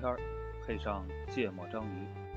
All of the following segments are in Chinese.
天儿，配上芥末章鱼。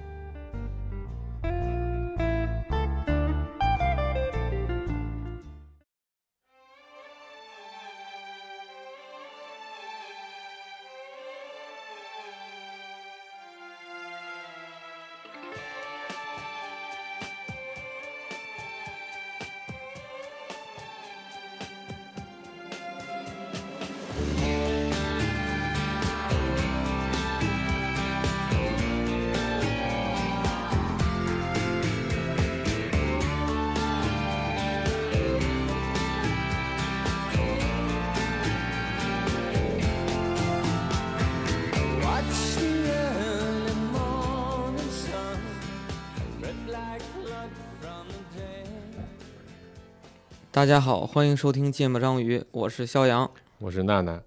大家好，欢迎收听《芥末章鱼》，我是肖阳，我是娜娜，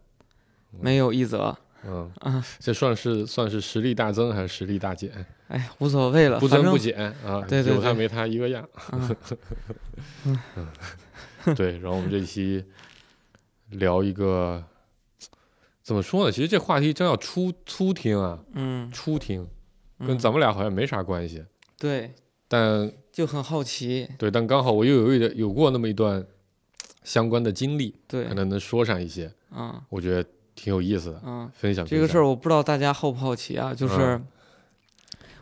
没有一则，嗯。啊，这算是算是实力大增还是实力大减？哎，无所谓了，不增不减啊，对对对有他没他一个样。啊。对，然后我们这期聊一个怎么说呢？其实这话题真要初初听啊，嗯，初听跟嗯咱们俩好像没啥关系，对，但就很好奇，对，但刚好我又有一点有过那么一段相关的经历，对可，能能说上一些，啊我觉得挺有意思的，啊，分享这个事儿儿，我不知道大家好不好奇啊，就是嗯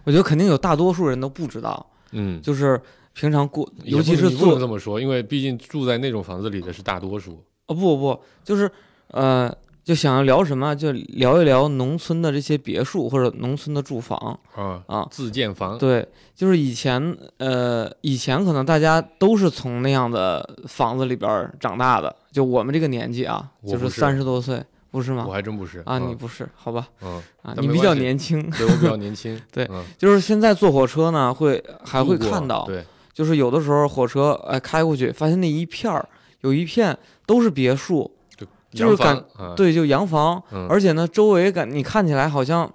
我觉得肯定有大多数人都不知道，嗯，就是平常过，尤其是不能做这么说，因为毕竟住在那种房子里的是大多数。哦不不不，就是呃，就想要聊什么，就聊一聊农村的这些别墅或者农村的住房啊啊。自建房，对，就是以前呃，以前可能大家都是从那样的房子里边长大的，就我们这个年纪啊，就是三十多岁，不是吗？我还真不是啊，嗯你不是，好吧？嗯，啊，你比较年轻，对我比较年轻，对嗯就是现在坐火车呢，会还会看到，对，就是有的时候火车哎开过去，发现那一片儿有一片都是别墅，就是感对，就洋房，嗯。而且呢，周围感你看起来好像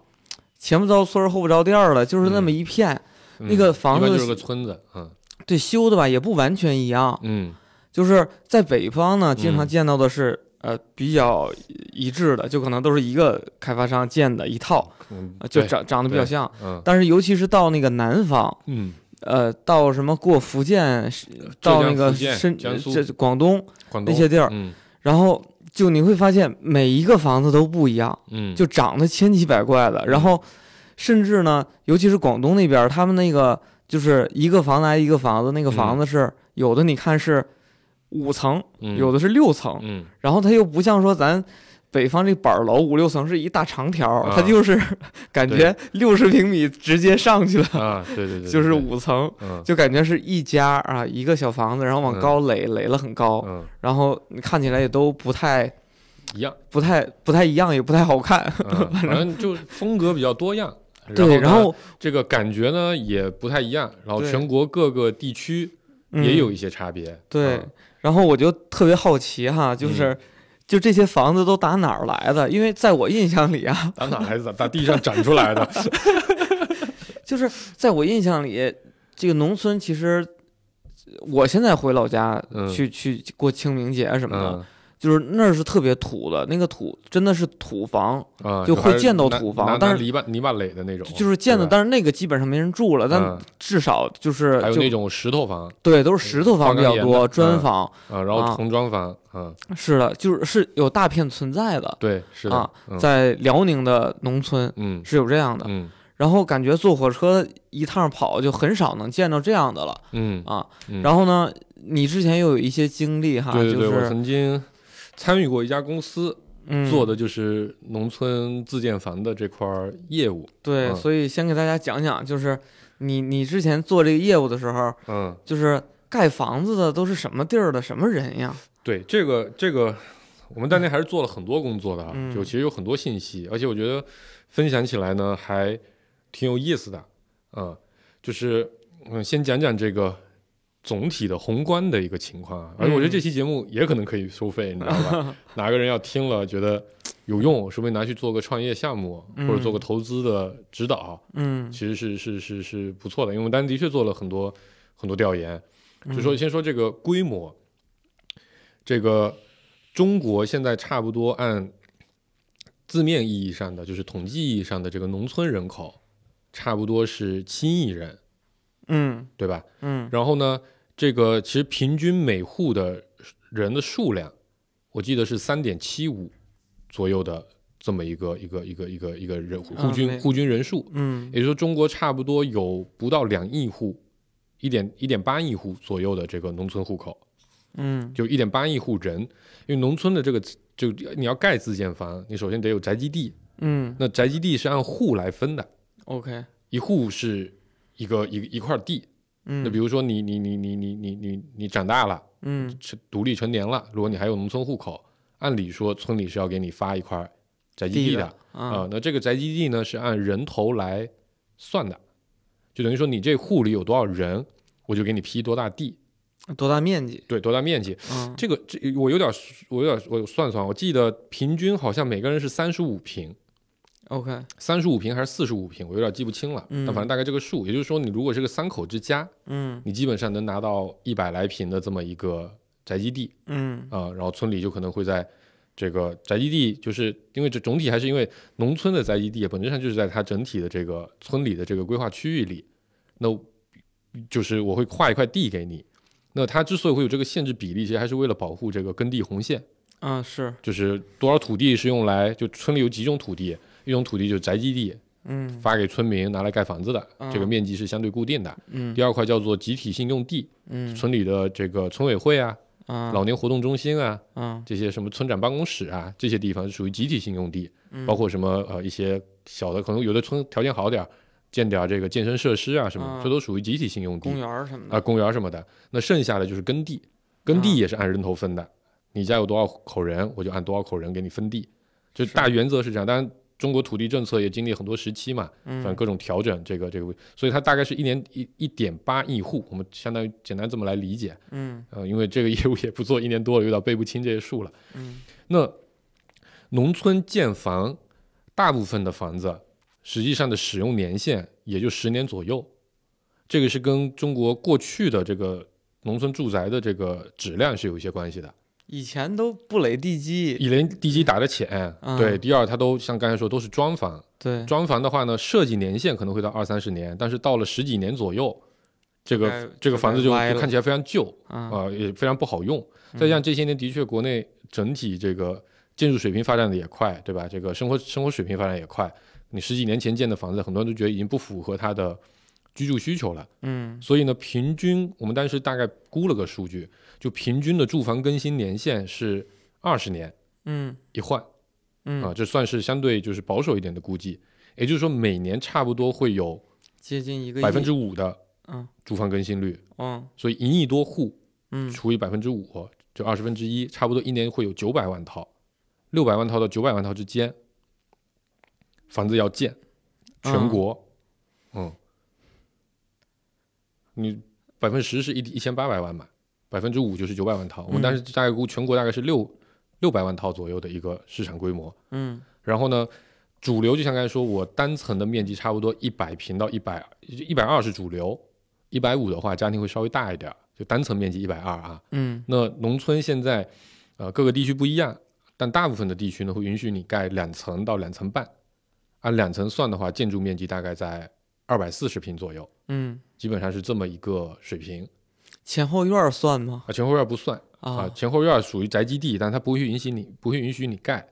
前不着村后不着店儿了，就是那么一片，嗯。那个房子就是个村子，嗯。对，修的吧也不完全一样，嗯。就是在北方呢，经常嗯。见到的是、呃比较一致的，就可能都是一个开发商建的一套，就长长得比较像。嗯。但是尤其是到那个南方，嗯，呃，到什么过福建，是到那个深这广东广东那些地儿，嗯。然后就你会发现每一个房子都不一样，嗯，就长得千奇百怪的，然后甚至呢，尤其是广东那边，他们那个就是一个房子挨一个房子，那个房子是、有的，你看是五层，嗯。有的是六层，嗯。然后它又不像说咱北方这板儿楼五六层是一大长条它就是 感觉六十平米直接上去了，啊，对对对，就是，五层。嗯就感觉是一家啊，一个小房子，然后往嗯高垒，垒了很高，嗯然后你看起来也都不太、一样，不太、不太一样，也不太好看。嗯反正就风格比较多样。对，然然后这个感觉呢也不太一样，然后全国各个地区嗯也有一些差别。对嗯，然后我就特别好奇哈，就是、就这些房子都打哪儿来的？因为在我印象里啊，打哪来的？打地上长出来的。就是在我印象里，这个农村其实，我现在回老家嗯去、去过清明节什么的，嗯就是那儿是特别土的，那个土真的是土房，啊，就会见到土房但是泥巴泥巴垒的那种，就是建的，但是那个基本上没人住了，但嗯至少就是就还有那种石头房对，都是石头房比较多，砖房、啊，然后啊童装房，嗯，是的，就是是有大片存在的，对，是的啊，嗯在辽宁的农村嗯是有这样的。嗯然后感觉坐火车一趟跑就很少能见到这样的了嗯啊。嗯，然后呢，你之前又有一些经历哈，对对对，我就是曾经参与过一家公司嗯。做的就是农村自建房的这块儿业务，对，嗯。所以先给大家讲讲，就是你你之前做这个业务的时候，嗯，就是盖房子的都是什么地儿的什么人呀？对，这个这个，我们当年还是做了很多工作的啊，嗯。就其实有很多信息，而且我觉得分享起来呢还挺有意思的，嗯，就是嗯，先讲讲这个总体的宏观的一个情况啊，而且我觉得这期节目也可能可以收费，你知道吧？哪个人要听了觉得有用，说不定拿去做个创业项目，或者做个投资的指导，嗯，其实是是是是不错的，因为我们当时的确做了很多很多调研。嗯就说先说这个规模，这个中国现在差不多按字面意义上的，就是统计意义上的这个农村人口，差不多是七亿人，嗯。对吧？嗯。然后呢，这个其实平均每户的人的数量，我记得是三点七五左右的这么一个一个一个一个一个人户均户均人数，嗯。也就是说中国差不多有不到两亿户，一点一点八亿户左右的这个农村户口，嗯。就一点八亿户人，因为农村的这个就你要盖自建房，你首先得有宅基地，嗯。那宅基地是按户来分的，，OK，一户是一个一一块地，嗯，那比如说你你你你你你你你长大了。嗯成独立成年了，如果你还有农村户口，按理说村里是要给你发一块宅基地的啊、啊那这个宅基地呢是按人头来算的，就等于说你这户里有多少人，我就给你批多大地，多大面积？对，多大面积。嗯这个这我有点我有点我算算，我记得平均好像每个人是三十五平，，OK，三十五平还是四十五平，我有点记不清了。嗯但反正大概这个数，也就是说你如果是个三口之家，嗯你基本上能拿到一百来平的这么一个宅基地。嗯啊、然后村里就可能会在这个宅基地，就是因为这总体还是因为农村的宅基地本质上就是在它整体的这个村里的这个规划区域里，那就是我会划一块地给你。那它之所以会有这个限制比例，其实还是为了保护这个耕地红线，啊是，就是多少土地是用来就村里有几种土地，一种土地就是宅基地，嗯。发给村民拿来盖房子的，嗯这个面积是相对固定的。嗯。第二块叫做集体性用地，嗯。村里的这个村委会啊、啊。老年活动中心啊，啊。这些什么村长办公室啊，这些地方是属于集体性用地，嗯。包括什么呃一些小的，可能有的村条件好点儿，建点儿这个健身设施啊什么这都属于集体性用地公园儿什么啊，的，公园什么的。那剩下的就是耕地，耕啊。地也是按人头分的，你家有多少口人，我就按多少口人给你分地，就大原则是这样。当然，中国土地政策也经历很多时期嘛，反正嗯各种调整，这个这个，所以它大概是一年一一点八亿户，我们相当于简单这么来理解。嗯呃，因为这个业务也不做一年多了，有点背不清这些数了。嗯那农村建房，大部分的房子实际上的使用年限也就十年左右，这个是跟中国过去的这个农村住宅的这个质量是有一些关系的。以前都不垒地基，以连地基打得浅，嗯对；第二，它都像刚才说都是砖房，对，砖房的话呢，设计年限可能会到二三十年，但是到了十几年左右，这个这个房子就看起来非常旧，啊啊、也非常不好用。再加上这些年的确国内整体这个建筑水平发展的也快，对吧？这个生活生活水平发展也快。你十几年前建的房子，很多人都觉得已经不符合他的居住需求了。嗯所以呢，平均我们当时大概估了个数据，就平均的住房更新年限是二十年嗯一换嗯啊，这算是相对就是保守一点的估计。也就是说，每年差不多会有接近一个百分之五的嗯。住房更新率，嗯所以一亿多户嗯。除以百分之五，就二十分之一，差不多一年会有九百万套，六百万套到九百万套之间，房子要建，全嗯国，嗯，你百分之十是一一千八百万嘛，百分之五就是九百万套，我们嗯。当时大概估全国大概是六六百万套左右的一个市场规模，嗯。然后呢，主流就像刚才说，我单层的面积差不多一百平到一百一百二是主流，一百五的话家庭会稍微大一点儿，就单层面积一百二啊。嗯。那农村现在，呃，各个地区不一样，但大部分的地区呢会允许你盖两层到两层半，按两层算的话，建筑面积大概在二百四十平左右，嗯，基本上是这么一个水平前后院儿算吗？啊。前后院不算啊，啊前后院属于宅基地，但它不会允许你不会允许你盖，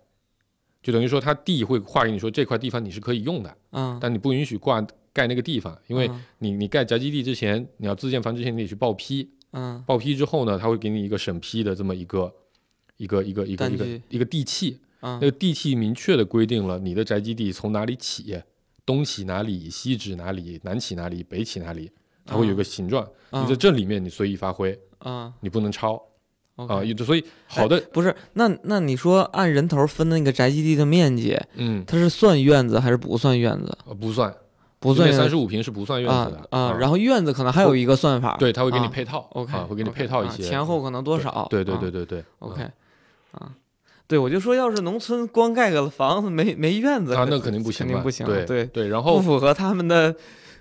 就等于说它地会划给你说这块地方你是可以用的，啊，但你不允许挂盖那个地方，因为嗯。你你盖宅基地之前，你要自建房之前你得去报批，嗯。报批之后呢，他会给你一个审批的这么一个一个一个一个一个一个地契，啊那个地契明确的规定了你的宅基地从哪里起，东起哪里，西指哪里，南起哪里，北起哪里，它会有一个形状，啊你在这里面你随意发挥，啊你不能超啊所以好的，不是，那那你说按人头分的那个宅基地的面积，嗯，它是算院子还是不算院子？呃不算，不算三十五平是不算院子的。啊啊，然后院子可能还有一个算法，对，他会给你啊。配套。OK，啊，会给你配套一些。啊前后可能多少？对对啊。对对对 OK，啊，对，我就说，要是农村光盖个房子没没院子啊，那肯定不行，肯定不行，对对，对，然后不符合他们的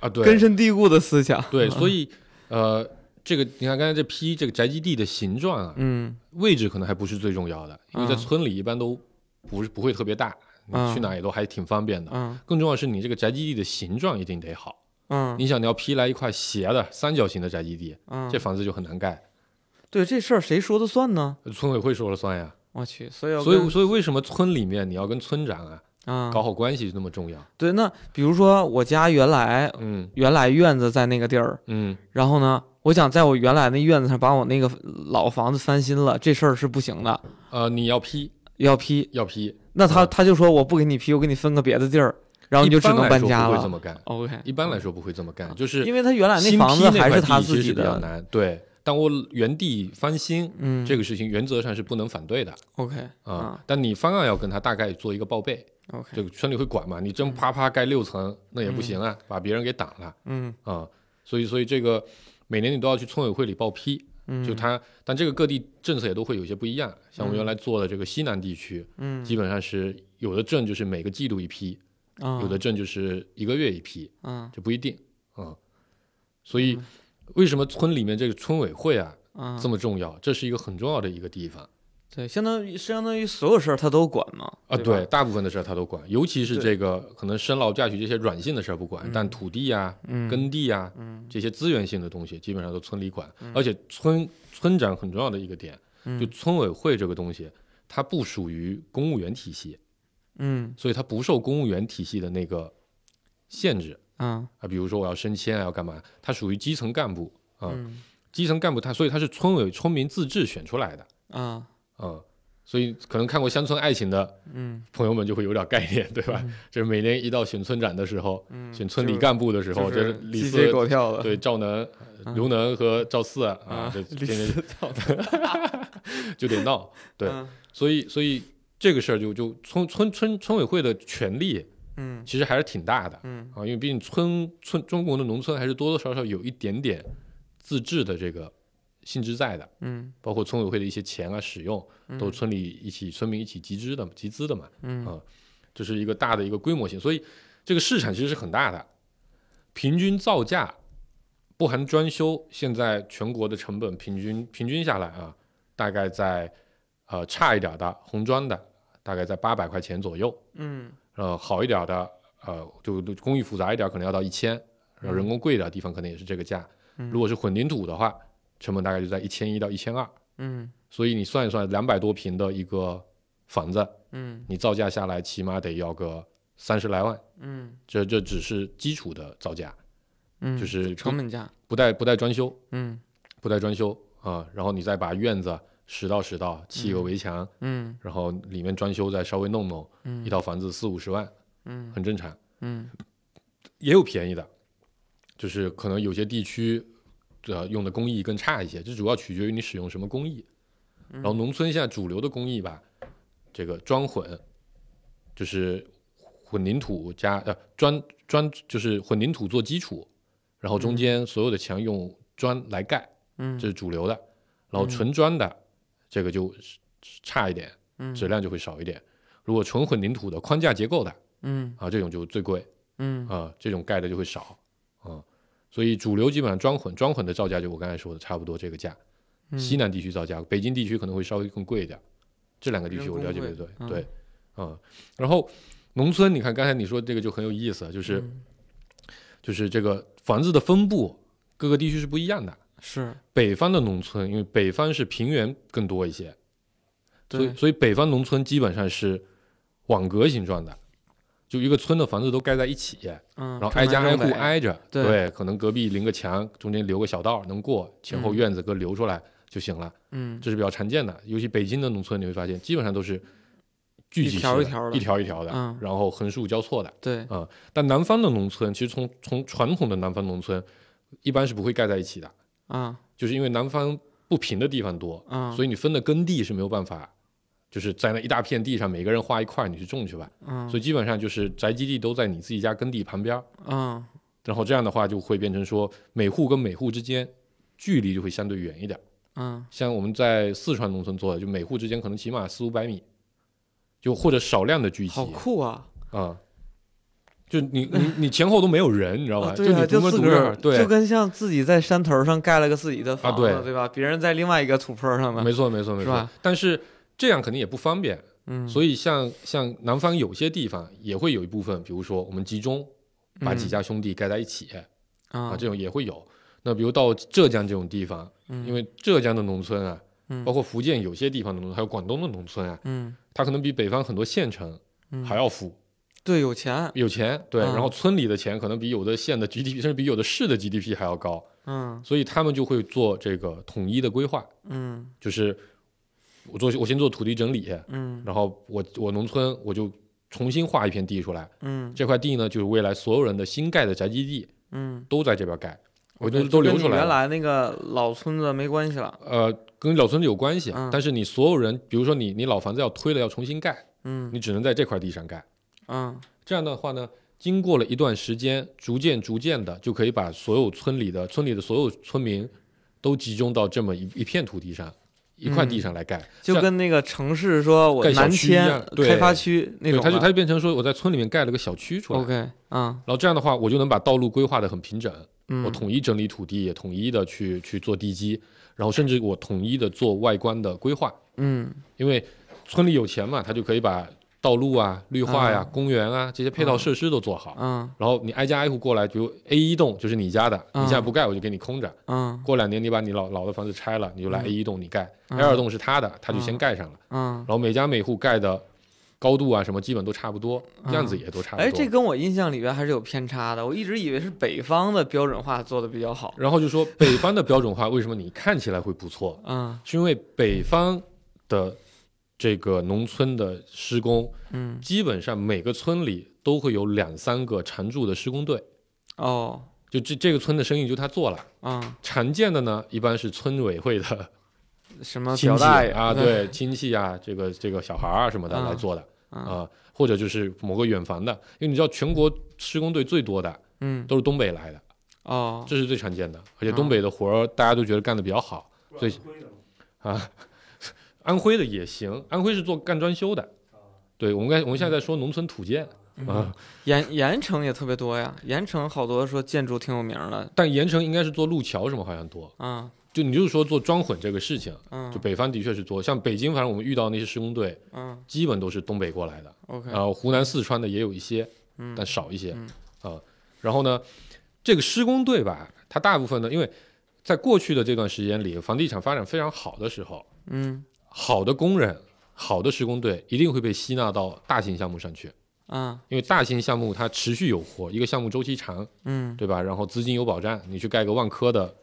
啊，对，根深蒂固的思想。对，嗯所以呃，这个你看刚才这批这个宅基地的形状啊，嗯位置可能还不是最重要的，因为在嗯村里一般都不是不会特别大，嗯你去哪也都还挺方便的。嗯更重要的是，你这个宅基地的形状一定得好。嗯你想，你要批来一块斜的三角形的宅基地，嗯，这房子就很难盖。对这事儿谁说的算呢？村委会说了算呀。我去，所以所以，所以为什么村里面你要跟村长啊啊搞好关系就那么重要？对，那比如说我家原来嗯原来院子在那个地儿，嗯，然后呢，我想在我原来那院子上把我那个老房子翻新了，这事儿是不行的，呃，你要批要批。要批，那他嗯他就说我不给你批，我给你分个别的地儿，然后你就只能搬家了。不会这么干。OK，一般来说不会这么干，就是因为他原来那房子还是他自己的，比较难。对，但我原地翻新嗯，这个事情原则上是不能反对的 OK 啊啊，但你方案要跟他大概做一个报备，OK，这个村里会管嘛？你真啪啪盖六层那也不行啊，把别人给挡了嗯。啊。所以，所以这个每年你都要去村委会里报批，嗯，就它，但这个各地政策也都会有些不一样。像我们原来做的这个西南地区，嗯。基本上是有的镇就是每个季度一批，啊。有的镇就是一个月一批，嗯这不一定啊。所以，为什么村里面这个村委会啊嗯这么重要？这是一个很重要的一个地方。对，相当于相当于所有事儿他都管嘛啊。对，大部分的事儿他都管，尤其是这个可能生老嫁娶这些软性的事儿不管，嗯。但土地啊、嗯。耕地啊嗯。这些资源性的东西，基本上都村里管。而且村村长很重要的一个点，嗯。就村委会这个东西，它不属于公务员体系，嗯。所以它不受公务员体系的那个限制啊啊。比如说我要升迁啊，要干嘛？他属于基层干部啊。嗯基层干部他，所以他是村委村民自治选出来的啊啊。所以可能看过《乡村爱情》的嗯朋友们就会有点概念，对吧？就是每年一到选村长的时候，嗯，选村里干部的时候，就是李四狗跳的对赵能、嗯刘能和赵四啊，啊这李天天 就得闹。对嗯所以，所以这个事儿就就村村村村委会的权力嗯。其实还是挺大的。嗯。啊，因为毕竟村村中国的农村还是多多少少有一点点自治的这个性质在的，嗯。包括村委会的一些钱啊使用，都村里一起村民一起集资的集资的嘛，嗯。啊这是一个大的一个规模性，所以这个市场其实是很大的，平均造价不含装修，现在全国的成本平均平均下来啊，大概在呃差一点的红砖的大概在八百块钱左右，嗯呃好一点的呃就就工艺复杂一点可能要到一千，然后人工贵一点的地方可能也是这个价，嗯。如果是混凝土的话，成本大概就在一千一到一千二，嗯。所以你算一算，两百多平的一个房子，嗯。你造价下来起码得要个三十来万，嗯。这这只是基础的造价，嗯，就是成本价不带不带装修，嗯。不带装修啊，然后你再把院子拾到十道，砌个围墙，嗯。然后里面装修再稍微弄弄，嗯。一套房子四五十万，嗯。很正常。嗯。也有便宜的，就是可能有些地区的用的工艺更差一些，这主要取决于你使用什么工艺。然后农村现在主流的工艺吧，这个砖混，就是混凝土加呃砖砖就是混凝土做基础，然后中间所有的墙用砖来盖，嗯。这是主流的。然后纯砖的这个就差一点，嗯质量就会少一点。如果纯混凝土的框架结构的嗯啊，这种就最贵。嗯啊、这种盖的就会少啊、所以主流基本上装混，装混的造价就我刚才说的差不多这个价。嗯西南地区造价，北京地区可能会稍微更贵一点。这两个地区我了解人工对对啊、然后农村，你看刚才你说这个就很有意思，就是、嗯就是这个房子的分布，各个地区是不一样的。是。北方的农村，因为北方是平原更多一些，所以对。所以北方农村基本上是网格形状的，就一个村的房子都盖在一起，嗯，然后挨家挨户挨着，对。可能隔壁临个墙，中间留个小道能过，前后嗯院子各留出来就行了，嗯。这是比较常见的。尤其北京的农村，你会发现基本上都是聚集一条一条的。一条一条的，嗯。然后横竖交错的。对。但南方的农村，其实从从传统的南方农村，一般是不会盖在一起的，啊就是因为南方不平的地方多，啊所以你分的耕地是没有办法。就是在那一大片地上，每个人划一块，你去种去吧。嗯所以基本上就是宅基地都在你自己家耕地旁边然后这样的话就会变成说每户跟每户之间距离就会相对远一点。嗯像我们在四川农村做的，就每户之间可能起码四五百米，就或者少量的聚集好酷啊！啊、就你你你前后都没有人，你知道吧？啊对啊，你独个独个自个儿，对。就，跟像自己在山头上盖了个自己的房子，对。对吧？别人在另外一个土坡上呢，没错没错没错吧。但是这样肯定也不方便，嗯，所以像像南方有些地方也会有一部分，比如说我们集中把几家兄弟盖在一起、啊。啊，这种也会有。那比如到浙江这种地方，因为浙江的农村啊，嗯。包括福建有些地方的农村，还有广东的农村啊，嗯。它可能比北方很多县城嗯。还要富，对有钱，有钱，对，嗯。然后村里的钱可能比有的县的 GDP，甚至比有的市的 GDP 还要高，嗯。所以他们就会做这个统一的规划，嗯。就是我做我先做土地整理，嗯。然后我我农村我就重新划一片地出来，嗯。这块地呢就是未来所有人的新盖的宅基地嗯，都在这边盖，我对都都留出来原。来那个老村子没关系了，呃，跟老村子有关系，嗯。但是你所有人，比如说你你老房子要推了要重新盖，嗯。你只能在这块地上盖。嗯。这样的话呢，经过了一段时间，逐渐逐渐的就可以把所有村里的村里的所有村民都集中到这么一一片土地上，一块地上来盖，就跟那个城市说我南迁对。开发区那对，种的，它就它就变成说我在村里面盖了个小区出来。OK，嗯。然后这样的话，我就能把道路规划的很平整，嗯，我统一整理土地，也统一的去去做地基，然后甚至我统一的做外观的规划，嗯。因为村里有钱嘛，他就可以把道路啊、绿化呀、嗯。公园啊这些配套设施都做好。嗯。然后你挨家挨户过来，比如 A 一栋就是你家的，你现在不盖我就给你空着。嗯。过两年你把你老老的房子拆了，你就来嗯。A 一栋你盖。嗯，A 二栋是他的，他就先盖上了。嗯。然，后每家每户盖的高度啊什么基本都差不多，嗯。样子也都差不多。哎，这跟我印象里边还是有偏差的，我一直以为是北方的标准化做的比较好，然后就说北方的标准化为什么你看起来会不错，嗯。是因为北方的这个农村的施工，嗯。基本上每个村里都会有两三个常驻的施工队，哦。就这这个村的生意就他做了。嗯，常见的呢，一般是村委会的 什么亲戚表大爷啊，对亲戚啊，这个这个小孩啊什么的嗯来做的嗯啊，或者就是某个远房的，因为你知道全国施工队最多的嗯。都是东北来的，哦。这是最常见的，而且东北的活儿大家都觉得干得比较好所以啊。安徽的也行，安徽是做干装修的。对，我们刚我们现在在说农村土建。啊，盐盐城也特别多呀，盐城好多说建筑挺有名的，但盐城应该是做路桥什么好像多。嗯。就你就是说做装混这个事情，嗯。就北方的确是多，像北京，反正我们遇到那些施工队，嗯。基本都是东北过来的，，OK，然后湖南、四川的也有一些，嗯。但少一些。嗯。啊。然后呢，这个施工队吧，它大部分呢，因为在过去的这段时间里，房地产发展非常好的时候，嗯好的工人、好的施工队一定会被吸纳到大型项目上去，啊因为大型项目它持续有活，一个项目周期长，嗯，对吧？然后资金有保障，你去盖个万科的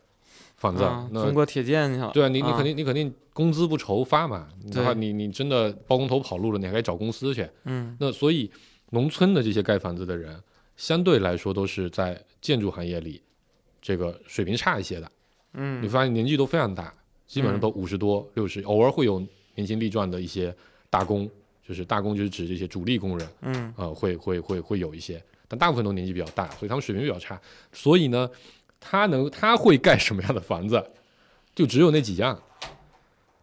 房子，啊那中国铁建对啊，你你啊。肯定你肯定工资不愁发嘛，对。的话你你真的包工头跑路了，你还该找公司去。嗯。那所以农村的这些盖房子的人，相对来说都是在建筑行业里这个水平差一些的。你嗯发现年纪都非常大，基本上都五十多、六十，偶尔会有年轻力壮的一些大工，就是大工就是指这些主力工人，嗯。呃，会会会会有一些，但大部分都年纪比较大，所以他们水平比较差。所以呢，他能他会盖什么样的房子，就只有那几样。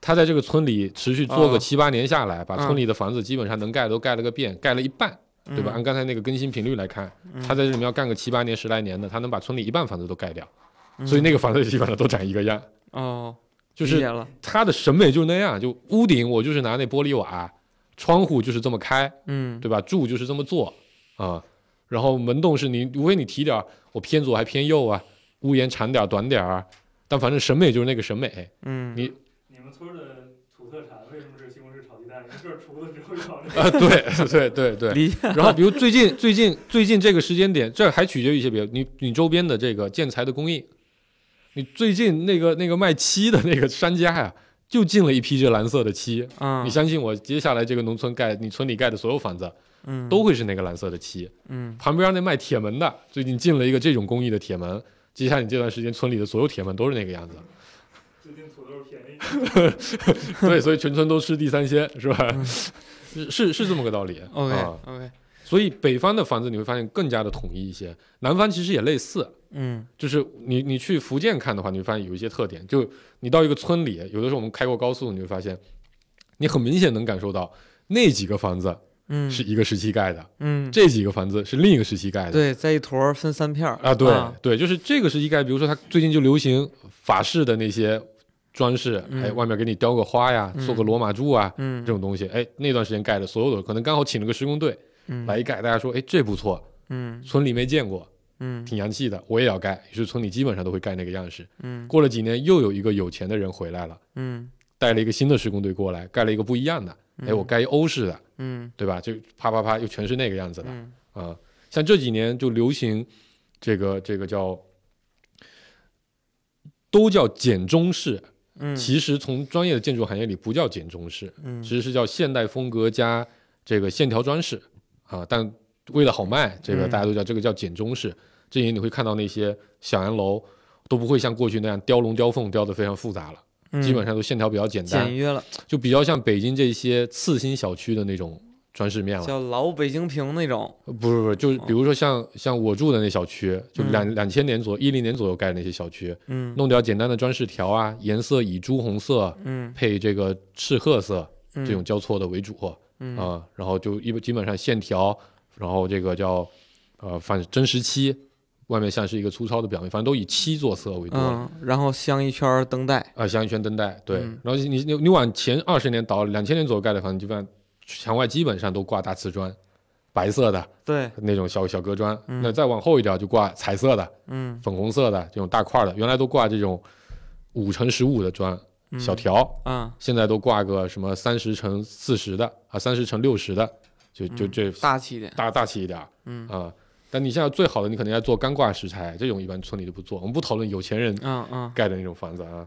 他在这个村里持续做啊。个七八年下来，把嗯。村里的房子基本上能盖的都盖了个遍，盖了一半，对吧？按刚才那个更新频率来看，嗯。他在这里面要干个七八年、十来年的，他能把村里一半房子都盖掉，所以那个房子基本上都长一个样。哦，就是他的审美就是那样，就屋顶我就是拿那玻璃瓦，窗户就是这么开，嗯对吧？柱就是这么做啊，然后门洞是你无非你提点儿，我偏左还偏右啊，屋檐长点儿短点儿，但反正审美就是那个审美。嗯你你们村的土特产为什么是西红柿炒鸡蛋？你们这儿厨子只会炒这个。啊，对 对对对。理解，然后比如最近最近最近这个时间点，这还取决于一些别的，你你周边的这个建材的供应，你最近那个那个卖漆的那个商家呀，就进了一批这蓝色的漆。嗯你相信我，接下来这个农村盖你村里盖的所有房子嗯都会是那个蓝色的漆。嗯旁边那卖铁门的，最近进了一个这种工艺的铁门，接下来你这段时间村里的所有铁门都是那个样子。最近土豆便宜。对，所以全村都吃地三鲜，是吧？是是是这么个道理。OK 啊 OK，所以北方的房子你会发现更加的统一一些，南方其实也类似。嗯。就是你你去福建看的话，你会发现有一些特点。就你到一个村里，有的时候我们开过高速，你会发现，你很明显能感受到那几个房子嗯。是一个时期盖的，嗯，这几个房子是另一个时期盖的。对，在一坨分三片儿啊，对、对，就是这个时期盖，比如说它最近就流行法式的那些装饰，嗯。哎，外面给你雕个花呀，嗯。做个罗马柱啊，嗯。这种东西，哎，那段时间盖的所有的可能刚好请了个施工队嗯。来一盖，大家说，哎，这不错，嗯。村里没见过，嗯。挺洋气的，我也要盖，于是村里基本上都会盖那个样式。嗯。过了几年，又有一个有钱的人回来了，嗯。带了一个新的施工队过来，盖了一个不一样的，哎，我盖一欧式的，嗯。对吧？就啪啪啪，又全是那个样子的。嗯。啊。像这几年就流行这个这个叫都叫简中式，嗯。其实从专业的建筑行业里不叫简中式，嗯。其实是叫现代风格加这个线条装饰啊。但为了好卖，这个嗯大家都叫这个叫简中式。这些你会看到那些小洋楼都不会像过去那样雕龙雕凤雕的非常复杂了，嗯基本上都线条比较简单简，约了，就比较像北京这些次新小区的那种装饰面了。叫老北京平那种。呃不是不是，就是比如说像像我住的那小区，就嗯两两千年左一零年左右盖的那些小区，嗯弄点简单的装饰条啊，颜色以朱红色嗯配这个赤褐色嗯这种交错的为主啊、嗯然后就一基本上线条，然后这个叫呃反真实漆，外面像是一个粗糙的表面，反正都以漆做色为多。嗯，然后镶一圈灯带。啊，镶一圈灯带，对，嗯。然后你你你往前二十年倒，两千年左右盖的房子，基本上墙外基本上都挂大瓷砖，白色的对，那种小小隔砖，嗯。那再往后一点就挂彩色的、嗯。粉红色的这种大块的，原来都挂这种五乘十五的砖嗯小条，啊，现在都挂个什么三十乘四十的啊，三十乘六十的，就就嗯这大气一点。大大气一点儿嗯啊。但你现在最好的，你肯定要做干挂石材，这种一般村里就不做。我们不讨论有钱人盖的那种房子啊。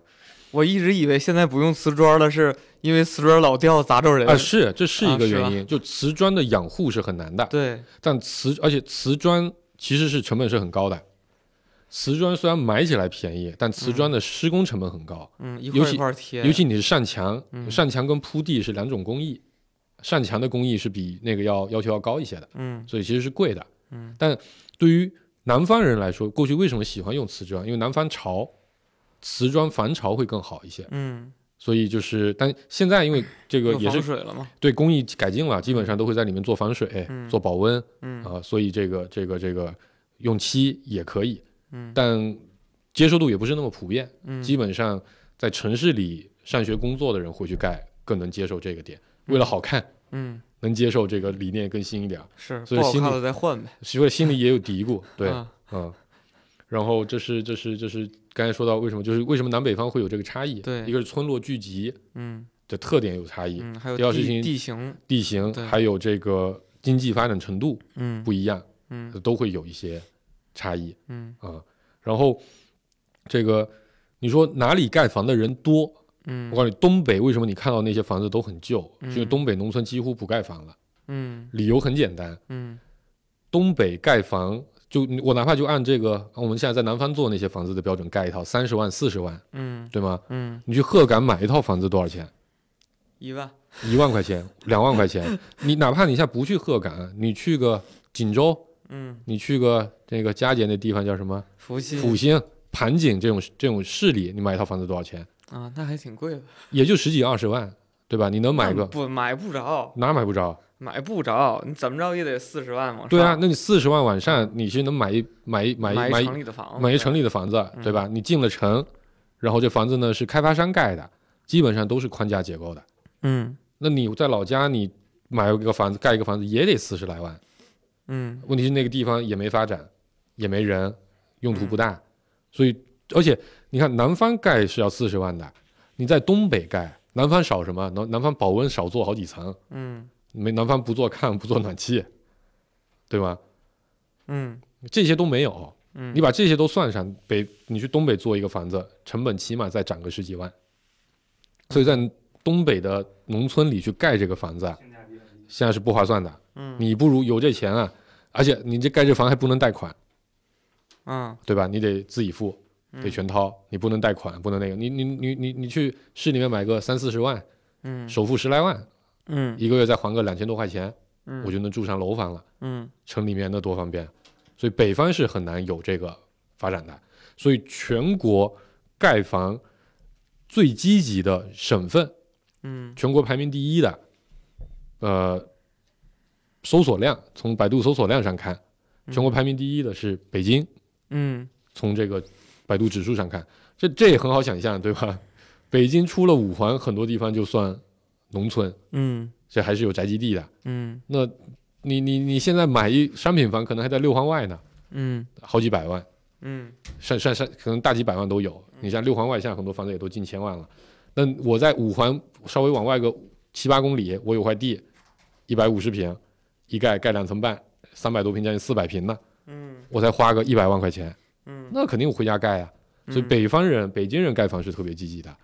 我一直以为现在不用瓷砖了，是因为瓷砖老掉砸着人。啊，是，这是一个原因。就瓷砖的养护是很难的，对，但瓷而且瓷砖其实是成本是很高的。瓷砖虽然买起来便宜，但瓷砖的施工成本很高，嗯，一块儿尤其一块儿贴。尤其你是上墙，嗯上墙跟铺地是两种工艺，上墙的工艺是比那个要要求要高一些的，嗯所以其实是贵的。嗯，但对于南方人来说，过去为什么喜欢用瓷砖？因为南方潮，瓷砖防潮会更好一些。嗯，所以就是，但现在因为这个也是水了嘛。对工艺改进了，基本上都会在里面做防水、嗯做保温嗯啊，所以这个这个这个用漆也可以，嗯。但接受度也不是那么普遍。嗯，基本上在城市里上学工作的人会去盖更能接受这个点，为了好看，嗯。能接受这个理念更新一点，是所以心里心里也有嘀咕，对，啊嗯。然后这是这是这是刚才说到为什么就是为什么南北方会有这个差异？对。一个是村落聚集嗯。的特点有差异，嗯，还有地第二事情地形。地形还有这个经济发展程度嗯。不一样，嗯。都会有一些差异嗯啊。然后这个你说哪里盖房的人多？嗯我嗯告诉你，东北为什么你看到那些房子都很旧？嗯是因为东北农村几乎不盖房了。嗯理由很简单，嗯东北盖房就我哪怕就按这个我们现在在南方做那些房子的标准盖一套，三十万、四十万，嗯对吗？嗯，你去鹤岗买一套房子多少钱？一万。一万块钱、两万块钱。你哪怕你现在不去鹤岗，你去个锦州，嗯，你去个这个佳节那地方叫什么？福气阜新、盘锦这种这种市里，你买一套房子多少钱？啊，那还挺贵的。也就十几二十万，对吧？你能买个不买不着，哪买不着？买不着，你怎么着也得四十万往上。对啊，那你四十万往上，你是能买一买一买一买一城里的房子，买一城里的房子，对吧？你进了城，然后这房子呢是开发商盖的，基本上都是框架结构的。嗯那你在老家你买一个房子盖一个房子也得四十来万，嗯。问题是那个地方也没发展，也没人，用途不大，所以而且你看南方盖是要四十万的，你在东北盖，南方少什么？南南方保温少做好几层，嗯。没南方不做炕不做暖气，对吧？嗯。这些都没有，嗯，你把这些都算上，北你去东北做一个房子，成本起码再涨个十几万，所以在东北的农村里去盖这个房子。现在是不划算的。嗯你不如有这钱啊，而且你这盖这房还不能贷款，嗯对吧？你得自己付，嗯得全掏，你不能贷款，不能那个。你你你你你去市里面买个三四十万，嗯首付十来万，嗯一个月再还个两千多块钱，嗯，我就能住上楼房了。嗯城里面那多方便，所以北方是很难有这个发展的。所以全国盖房最积极的省份，嗯全国排名第一的，呃，搜索量从百度搜索量上看，全国排名第一的是北京。嗯从这个百度指数上看，这这也很好想象，对吧？北京出了五环，很多地方就算农村，嗯这还是有宅基地的。嗯那你你你现在买一商品房，可能还在六环外呢，嗯好几百万，嗯上上上，可能大几百万都有。你像六环外，现在很多房子也都近千万了。那我在五环稍微往外个七八公里，我有块地，一百五十平，一盖盖两层半，三百多平，将近四百平呢，嗯我才花个一百万块钱，嗯，那肯定我回家盖呀。所以嗯北方人、北京人盖房是特别积极的。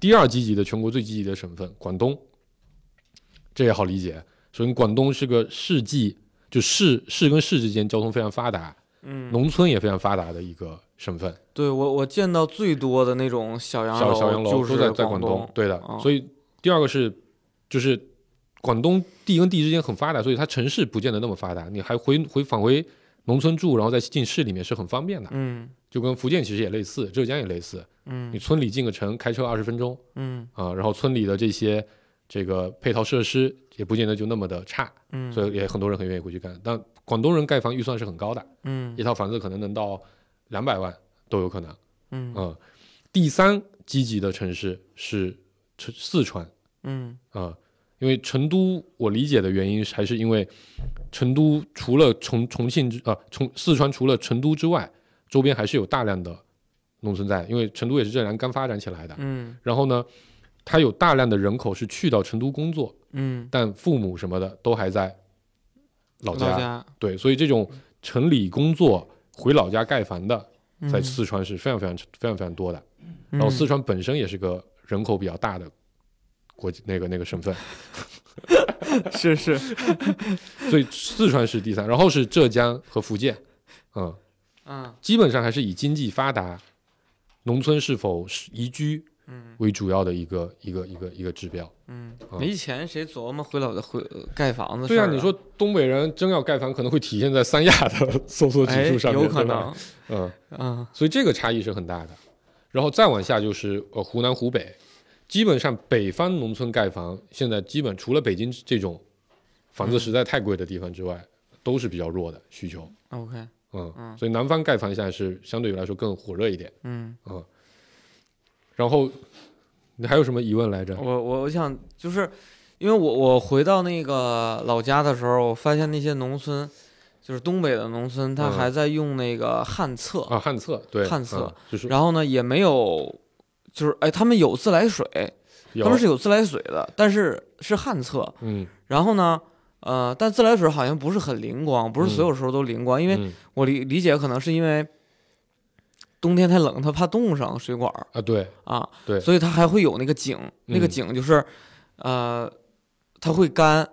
第二积极的，全国最积极的省份广东，这也好理解。首先，广东是个市际，就市市跟市之间交通非常发达，嗯，农村也非常发达的一个省份。对我我见到最多的那种小洋小小洋楼就是都在在广东东，，对的。啊所以第二个是，就是广东地跟地之间很发达，所以它城市不见得那么发达，你还回回返回农村住，然后再进市里面是很方便的。嗯。就跟福建其实也类似，浙江也类似，嗯。你村里进个城开车二十分钟。嗯。啊，然后村里的这些这个配套设施也不见得就那么的差，嗯，所以也很多人很愿意回去干。但广东人盖房预算是很高的，嗯。一套房子可能能到两百万都有可能。嗯。嗯，第三积极的城市是成四川。嗯。啊、因为成都我理解的原因还是因为成都除了重重庆之啊重四川除了成都之外，周边还是有大量的农村在，因为成都也是这两年刚发展起来的。嗯然后呢，它有大量的人口是去到成都工作，嗯，但父母什么的都还在老老家。对，所以这种城里工作回老家盖房的，在嗯四川是非常非常非常非常多的。然后嗯四川本身也是个人口比较大的国那个那个省份，是 是，所以四川是第三，然后是浙江和福建，嗯，嗯。基本上还是以经济发达、农村是否是宜居嗯。为主要的一个一个一个一个指标。嗯，啊没钱谁琢磨回老家回盖房子？对啊，你说东北人真要盖房，可能会体现在三亚的搜索指哎数上面，有可能，嗯，嗯。所以这个差异是很大的。然后再往下就是呃湖南、湖北，基本上北方农村盖房，现在基本除了北京这种房子实在太贵的地方之外，都是比较弱的需求。，OK，嗯，嗯。所以南方盖房现在是相对于来说更火热一点。嗯，嗯，然后你还有什么疑问来着？我我我想就是，因为我我回到那个老家的时候，我发现那些农村，就是东北的农村，他嗯。还在用那个旱厕，啊，旱厕对，旱厕。嗯就是。然后呢也没有，就是哎，他们有自来水，他们是有自来水的，但是是旱厕。嗯，然后呢，呃，但自来水好像不是很灵光，不是所有时候都灵光，因为嗯我理理解可能是因为冬天太冷，他怕冻上水管儿啊对啊，对所以它还会有那个井，那个嗯井就是，呃，它会干，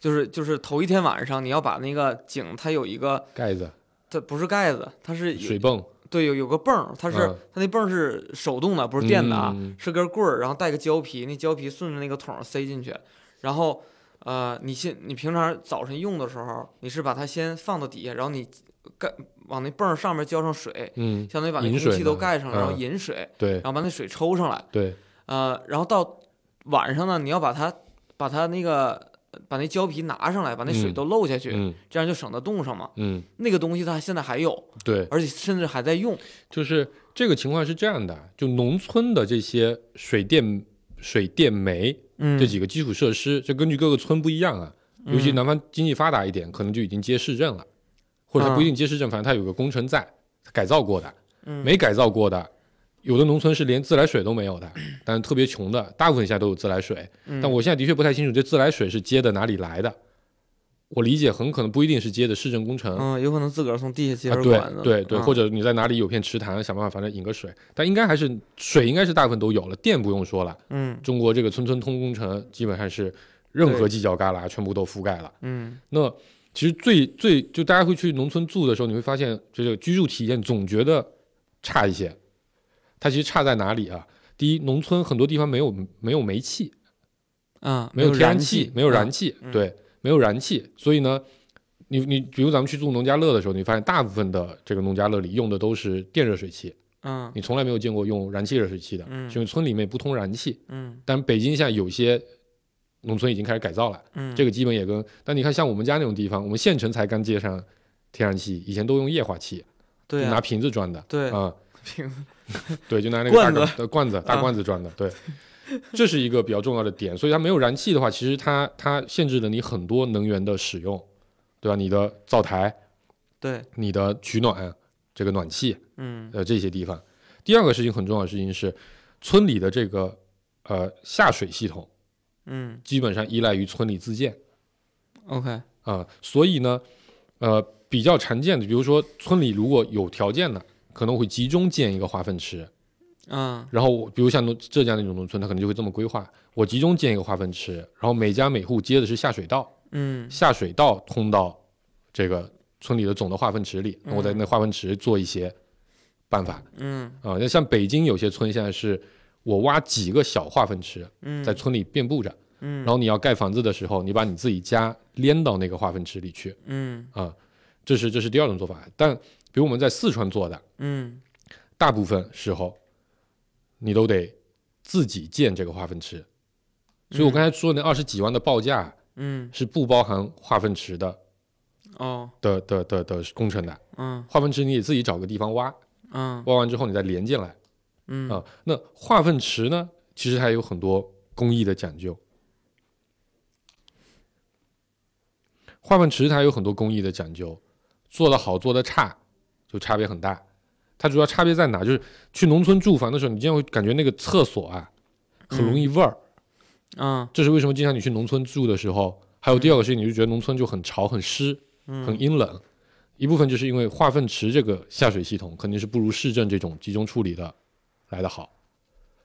就是就是头一天晚上你要把那个井，它有一个，盖子它不是盖子，它是有水泵对有有个泵儿，它是、嗯。它那泵儿是手动的，不是电的啊，嗯。是根棍儿，然后带个胶皮，那胶皮顺着那个桶儿塞进去，然后呃，你先你平常早晨用的时候，你是把它先放到底下，然后你盖往那泵儿上面浇上水，嗯，相当于把那引空气都盖上，然后嗯。引水，对然后把那水抽上来，对，呃，然后到晚上呢，你要把它把它那个把那胶皮拿上来，把那水嗯都漏下去，嗯这样就省得冻上嘛。嗯那个东西它现在还有，对，而且甚至还在用。就是这个情况是这样的，就农村的这些水电、水电煤嗯这几个基础设施，这根据各个村不一样啊。尤其嗯南方经济发达一点，可能就已经接市政了，或者它不一定接市政，反正它有个工程在，改造过的，嗯没改造过的，有的农村是连自来水都没有的，但是特别穷的，大部分现在都有自来水。嗯但我现在的确不太清楚这自来水是接的哪里来的，我理解很可能不一定是接的市政工程。嗯，有可能自个儿从地下接啊，对对对，嗯或者你在哪里有片池塘，想办法反正引个水，但应该还是水应该是大部分都有了，电不用说了，嗯中国这个村村通工程基本上是任何犄角旮旯全部都覆盖了。嗯那其实最最就大家会去农村住的时候，你会发现这个居住体验总觉得差一些。它其实差在哪里啊？第一，农村很多地方没有没有煤气，啊，没有天然燃气，没有燃气，对，没有燃气，所以呢，你你比如咱们去住农家乐的时候，你发现大部分的这个农家乐里用的都是电热水器，嗯你从来没有见过用燃气热水器的，因为村里面不通燃气。嗯但北京现在有些农村已经开始改造了，嗯，这个基本也跟，但你看像我们家那种地方，我们县城才刚接上天然气，以前都用液化气，对啊拿瓶子装的，对啊、瓶子，对，就拿那个大罐子罐的罐子大啊罐子装的，对，这是一个比较重要的点。所以它没有燃气的话，其实它它限制了你很多能源的使用，对吧？你的灶台、对，你的取暖、这个暖气，嗯呃，这些地方。第二个事情很重要的事情是，村里的这个呃下水系统嗯基本上依赖于村里自建，OK，啊、所以呢，呃，比较常见的，比如说村里如果有条件的，可能会集中建一个化粪池，嗯。然后我比如像农浙江那种农村，它可能就会这么规划：我集中建一个化粪池，然后每家每户接的是下水道，嗯。下水道通到这个村里的总的化粪池里，我在那化粪池做一些办法。嗯。啊。那像北京有些村现在是我挖几个小化粪池，嗯，在村里遍布着，嗯，然后你要盖房子的时候，你把你自己家连到那个化粪池里去。嗯。啊。这是这是第二种做法，但比如我们在四川做的，嗯大部分时候你都得自己建这个化粪池。所以我刚才说那二十几万的报价嗯是不包含化粪池的哦的的的的工程的。嗯化粪池你得自己找个地方挖，嗯挖完之后你再连进来嗯啊。那化粪池呢，其实还有很多工艺的讲究。化粪池它有很多工艺的讲究，做的好做的差就差别很大。它主要差别在哪？就是去农村住房的时候，你经常会感觉那个厕所啊很容易味儿，嗯这是为什么？经常你去农村住的时候，还有第二个事情，你就觉得农村就很潮、很湿、很嗯阴冷。一部分就是因为化粪池这个下水系统肯定是不如市政这种集中处理的来得好，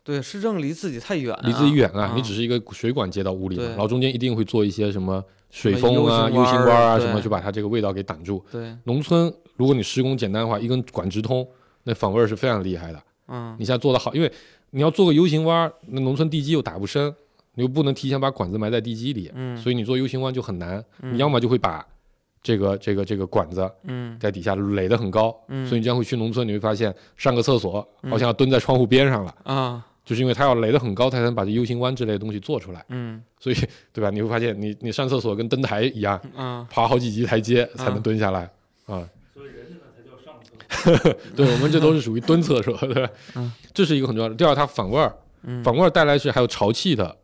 对，市政离自己太远了，离自己远啊，啊你只是一个水管接到屋里然后中间一定会做一些什么水封啊、U，U 型弯啊什么，对就把它这个味道给挡住。对，农村如果你施工简单的话，一根管直通，那访味儿是非常厉害的。嗯你现在做得好，因为你要做个 U 型弯儿，那农村地基又打不深，你又不能提前把管子埋在地基里，嗯，所以你做 U 型弯就很难。嗯你要么就会把这个这个这个管子嗯在底下垒得很高，嗯，所以你将会去农村，你会发现上个厕所嗯好像要蹲在窗户边上了，啊就是因为它要垒得很高，它才能把这 U 型弯之类的东西做出来。嗯所以，对吧？你会发现你你上厕所跟登台一样，啊爬好几级台阶才能嗯蹲下来啊。对我们这都是属于蹲厕所？嗯，这是一个很重要的。第二，它反味儿，嗯反味儿带来是还有潮气的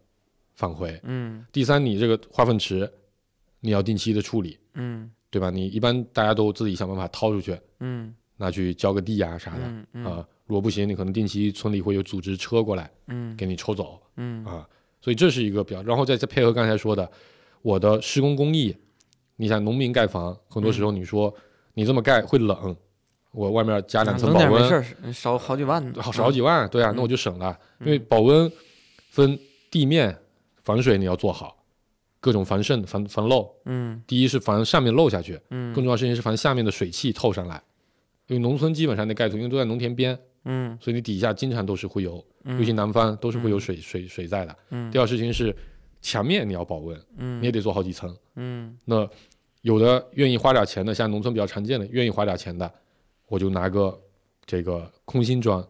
返回。嗯第三，你这个化粪池你要定期的处理，嗯对吧？你一般大家都自己想办法掏出去，嗯拿去浇个地啊啥的嗯嗯啊。如果不行，你可能定期村里会有组织车过来嗯给你抽走嗯啊。所以这是一个比较，然后再再配合刚才说的，我的施工工艺，你想农民盖房，很多时候你说你这么盖会冷，我外面加两层保温，点没事，少好几万呢，好少好几万，对啊，嗯。那我就省了，嗯。因为保温分地面防水你要做好，各种防渗、防防漏。嗯。第一是防上面漏下去，嗯。更重要事情是防下面的水汽透上来。因为农村基本上那盖土，因为都在农田边，嗯。所以你底下经常都是会有，尤嗯其南方都是会有水水水在的。嗯。第二事情是墙面你要保温，嗯。你也得做好几层。嗯。那有的愿意花点钱的，像农村比较常见的，愿意花点钱的，我就拿个这个空心砖。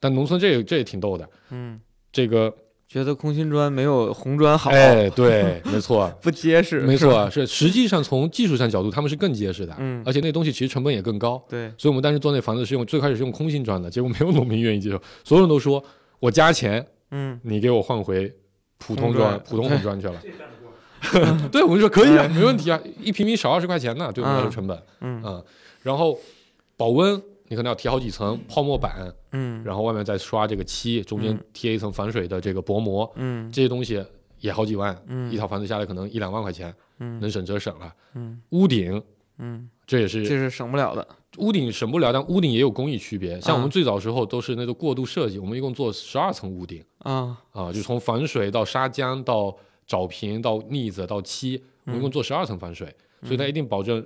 但农村这个这也挺逗的，嗯，这个觉得空心砖没有红砖好，哎，对，没错，不结实，没，错，是实际上从技术上角度，他们是更结实的，嗯而且那东西其实成本也更高。对，所以我们当时做那房子是用最开始是用空心砖的，结果没有农民愿意接受，所有人都说我加钱，嗯你给我换回普通砖砖、普通红砖去了。对，我们就说可以啊，哎没问题啊，一平米少二十块钱呢，对我们来说嗯成本嗯啊。然后保温，你可能要贴好几层泡沫板，嗯，然后外面再刷这个漆，中间嗯贴一层防水的这个薄膜，嗯这些东西也好几万，嗯一套房子下来可能一两万块钱，嗯能省则省了。嗯屋顶嗯，这也是这是省不了的，屋顶省不了，但屋顶也有工艺区别。像我们啊最早时候都是那个过渡设计，我们一共做十二层屋顶啊啊，就从防水到砂浆到找平到腻子到漆，我们一共做十二层防水，所以它一定保证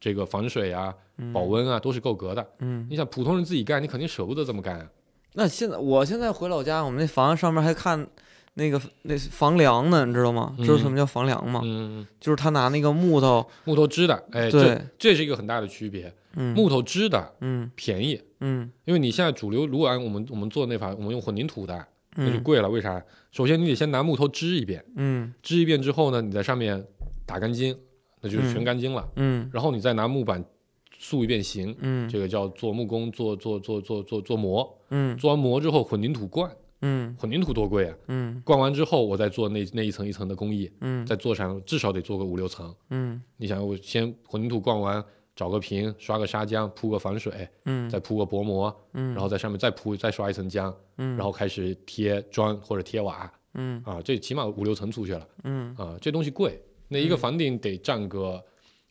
这个防水啊、保温啊都是够格的。嗯，你想普通人自己干，你肯定舍不得这么干啊。那现在我现在回老家，我们那房子上面还看那个那房梁呢，你知道吗？知道嗯什么叫房梁吗？嗯，就是他拿那个木头，木头支的，哎，这对，这是一个很大的区别。嗯木头支的嗯便宜，嗯因为你现在主流如果按我们我们做那法，我们用混凝土的，那就嗯贵了。为啥？首先你得先拿木头支一遍。嗯支一遍之后呢，你在上面打干筋，那就是全干净了。嗯。然后你再拿木板塑一遍形，嗯。这个叫做木工，做做做做做做模，嗯。做完模之后混凝土灌，嗯。混凝土多贵啊！嗯。灌完之后，我再做那那一层一层的工艺，嗯。再做上至少得做个五六层。嗯。你想，我先混凝土灌完，找个平，刷个砂浆，铺个防水，嗯，再铺个薄膜，嗯。然后在上面再铺再刷一层浆，嗯。然后开始贴砖或者贴瓦嗯。啊，这起码五六层出去了嗯。啊，这东西贵，那一个嗯房顶得占个，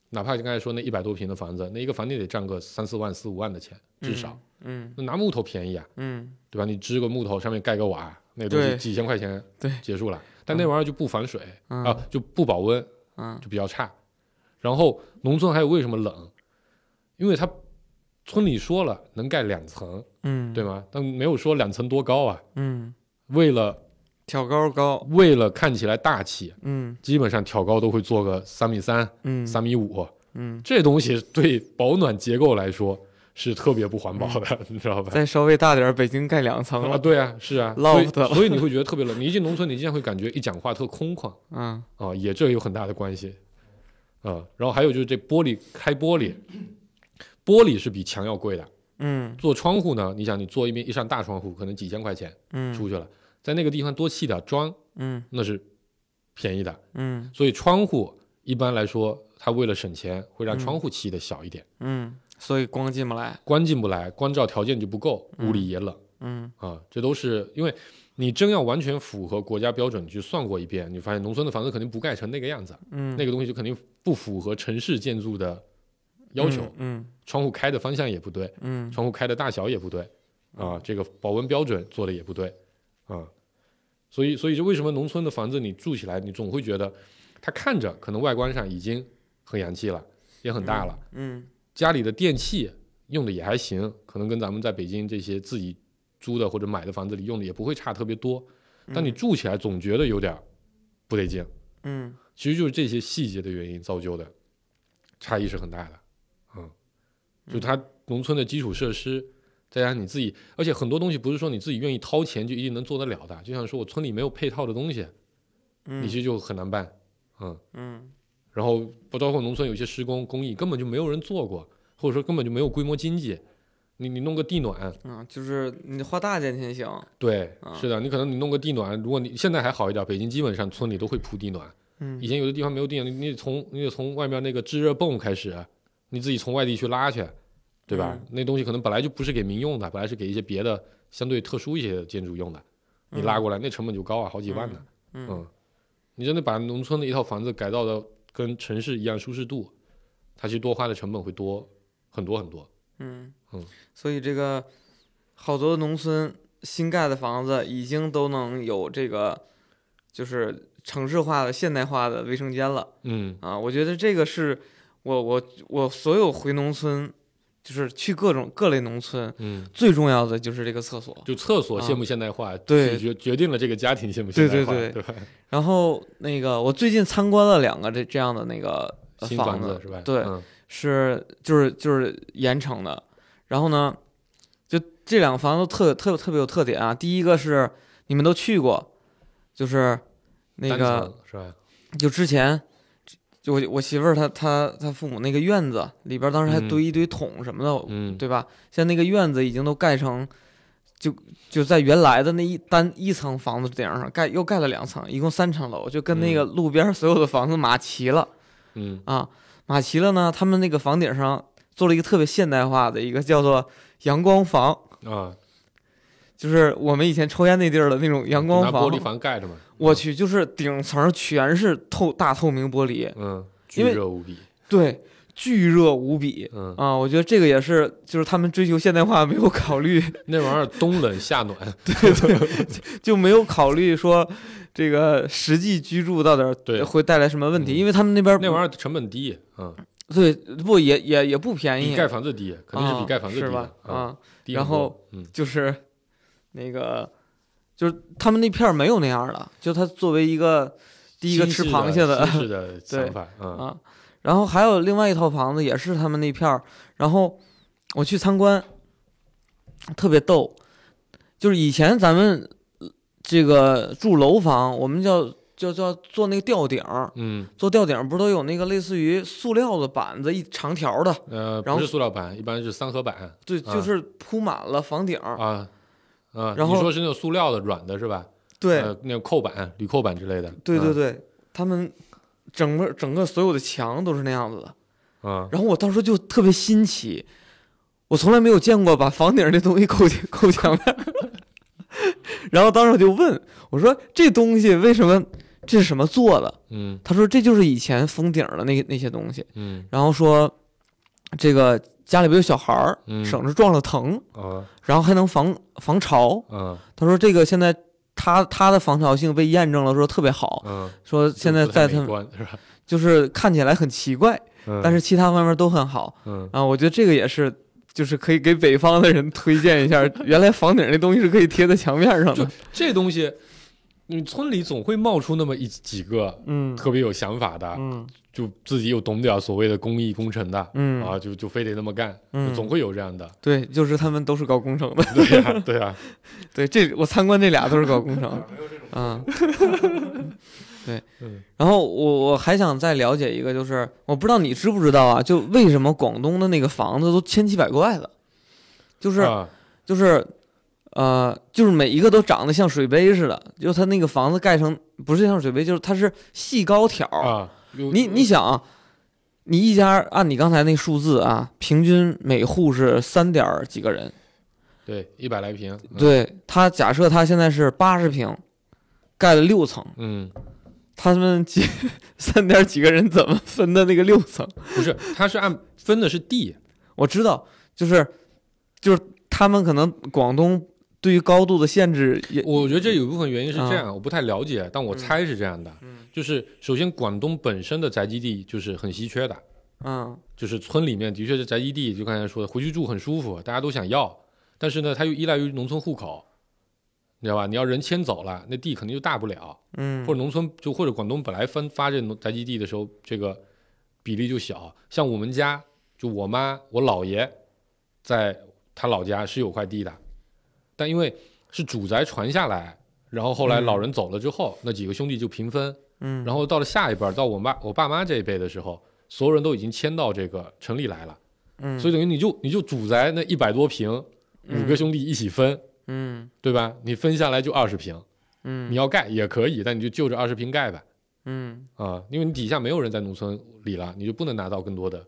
哪怕刚才说那一百多平的房子，那一个房顶得占个三四万四五万的钱，至少。嗯那拿木头便宜啊，嗯对吧？你支个木头上面盖个瓦，那个东西几千块钱对结束了。但那玩意儿就不防水嗯啊，就不保温，嗯就比较差。然后农村还有为什么冷？因为它村里说了能盖两层，嗯对吗？但没有说两层多高啊。嗯，为了挑高高，为了看起来大气，嗯。基本上挑高都会做个三米三、嗯。三米五。嗯，这东西对保暖结构来说是特别不环保的，你知道吧？再稍微大点儿，北京盖两层啊，了，对啊，是啊，所以所以你会觉得特别冷。你一进农村，你经常会感觉一讲话特空旷。嗯。啊，也这有很大的关系。啊。然后还有就是这玻璃开玻璃，玻璃是比墙要贵的。嗯。做窗户呢，你想你做一面一扇大窗户，可能几千块钱嗯。出去了，在那个地方多砌点砖，嗯。那是便宜的。嗯。所以窗户一般来说，它为了省钱，会让嗯。窗户砌的小一点，嗯，所以光进不来，光进不来，光照条件就不够，屋里也冷。嗯。啊，这都是因为你真要完全符合国家标准去算过一遍，你发现农村的房子肯定不盖成那个样子，嗯，那个东西就肯定不符合城市建筑的要求，嗯窗户开的方向也不对，嗯。窗户开的大小也不对，啊，这个保温标准做的也不对，啊，所以所以就为什么农村的房子你住起来，你总会觉得它看着可能外观上已经很洋气了，也很大了，嗯家里的电器用的也还行，可能跟咱们在北京这些自己租的或者买的房子里用的也不会差特别多，但你住起来总觉得有点儿不得劲。嗯其实就是这些细节的原因造就的，差异是很大的。嗯，就它农村的基础设施，再加上你自己，而且很多东西不是说你自己愿意掏钱就一定能做得了的。就像说我村里没有配套的东西，嗯，你其实就很难办。嗯，嗯然后不包括农村有些施工工艺根本就没有人做过，或者说根本就没有规模经济。你你弄个地暖，啊，就是你花大价钱行，对，啊是的，你可能你弄个地暖，如果你现在还好一点，北京基本上村里都会铺地暖。嗯以前有的地方没有地暖，你你得从你得从外面那个制热泵开始，你自己从外地去拉去，对吧？嗯那东西可能本来就不是给民用的，本来是给一些别的相对特殊一些的建筑用的，你拉过来那成本就高啊，好几万呢。嗯嗯，你真的把农村的一套房子改造的跟城市一样舒适度，它其实多花的成本会多很多很多。嗯嗯，所以这个好多农村新盖的房子已经都能有这个，就是城市化的现代化的卫生间了嗯啊！我觉得这个是我我我所有回农村，就是去各种各类农村，嗯，最重要的就是这个厕所。就厕所啊现不现代化，对决决定了这个家庭现不现代化，对对对吧？然后那个我最近参观了两个这这样的那个房子是吧？对，嗯是就是就是盐城的，然后呢，就这两个房子都特特特别有特点啊。第一个是你们都去过，就是那个是吧？就之前就我我媳妇儿她她她父母那个院子里边当时还嗯堆一堆桶什么的，嗯，对吧？现在那个院子已经都盖成。就就在原来的那一单一层房子顶上盖又盖了两层，一共三层楼，就跟那个路边所有的房子码齐了。嗯啊，码齐了呢，他们那个房顶上做了一个特别现代化的一个叫做阳光房，啊，就是我们以前抽烟那地儿的那种阳光房。拿玻璃房盖着嘛。我去，就是顶层全是透大透明玻璃，嗯，巨热无比。对，巨热无比嗯，啊！我觉得这个也是，就是他们追求现代化没有考虑，那玩意儿冬冷夏暖。对对就没有考虑说这个实际居住到底对会带来什么问题，嗯因为他们那边那玩意儿成本低，嗯，对不也也也不便宜，比盖房子低，肯定是比盖房子低的啊然后嗯就是那个，就是他们那片儿没有那样的，就他作为一个第一个吃螃蟹的新式的 想法，嗯。啊，然后还有另外一套房子也是他们那片儿，然后我去参观，特别逗，就是以前咱们呃这个住楼房，我们叫叫叫做那个吊顶，嗯。做吊顶不是都有那个类似于塑料的板子一长条的，呃，然后不是塑料板，一般是三合板。对，啊。就是铺满了房顶儿，啊啊。然后你说是那种塑料的软的是吧？对呃，那种扣板、铝扣板之类的。对对对，他们整个整个所有的墙都是那样子的。嗯，然后我当时就特别新奇，我从来没有见过把房顶儿那东西扣墙 扣墙的。然后当时我就问我说：“这东西为什么这是什么做的嗯？”他说：“这就是以前封顶的那那些东西。嗯”然后说这个家里边有小孩儿，嗯省着撞了疼，啊然后还能防防潮。啊他说这个现在他他的防潮性被验证了，说特别好，嗯，说现在在他们？就是看起来很奇怪，嗯但是其他方面都很好。嗯啊，我觉得这个也是，就是可以给北方的人推荐一下，原来房顶那东西是可以贴在墙面上的。这东西，你村里总会冒出那么一几个嗯。特别有想法的，嗯。就自己又懂点儿所谓的工艺工程的，嗯。啊，就就非得那么干，嗯。总会有这样的。对，就是他们都是搞工程的。对呀、对呀、对，这我参观这俩都是搞工程哪的。儿没有这种嗯，对。嗯。然后我我还想再了解一个，就是我不知道你知不知道啊，就为什么广东的那个房子都千奇百怪的，就是、啊，就是，呃，就是每一个都长得像水杯似的，就它那个房子盖成不是像水杯，就是它是细高挑儿。啊，你你想啊，你一家按你刚才那数字啊，平均每户是三点几个人。对一百来平，嗯，对他假设他现在是八十平，盖了六层，嗯，他们几三点几个人怎么分的那个六层？不是，他是按分的是地，我知道，就是就是他们可能广东对于高度的限制也我觉得这有一部分原因是这啊。样，我不太了解，但我猜是这样的，嗯。就是首先广东本身的宅基地就是很稀缺的，嗯。就是村里面的确是宅基地，就刚才说的，回去住很舒服，大家都想要，但是呢，它又依赖于农村户口，你知道吧？你要人迁走了，那地肯定就大不了，嗯。或者农村就或者广东本来分发这农宅基地的时候，这个比例就小。像我们家，就我妈我姥爷在他老家是有块地的，但因为是主宅传下来，然后后来嗯老人走了之后，那几个兄弟就平分，嗯，然后到了下一辈儿，到我爸我爸妈这一辈的时候，所有人都已经迁到这个城里来了，嗯所以等于你就你就主宅那一百多平，五个兄弟一起分，嗯对吧？你分下来就二十平，嗯你要盖也可以，但你就就着二十平盖呗。嗯啊，因为你底下没有人在农村里了，你就不能拿到更多的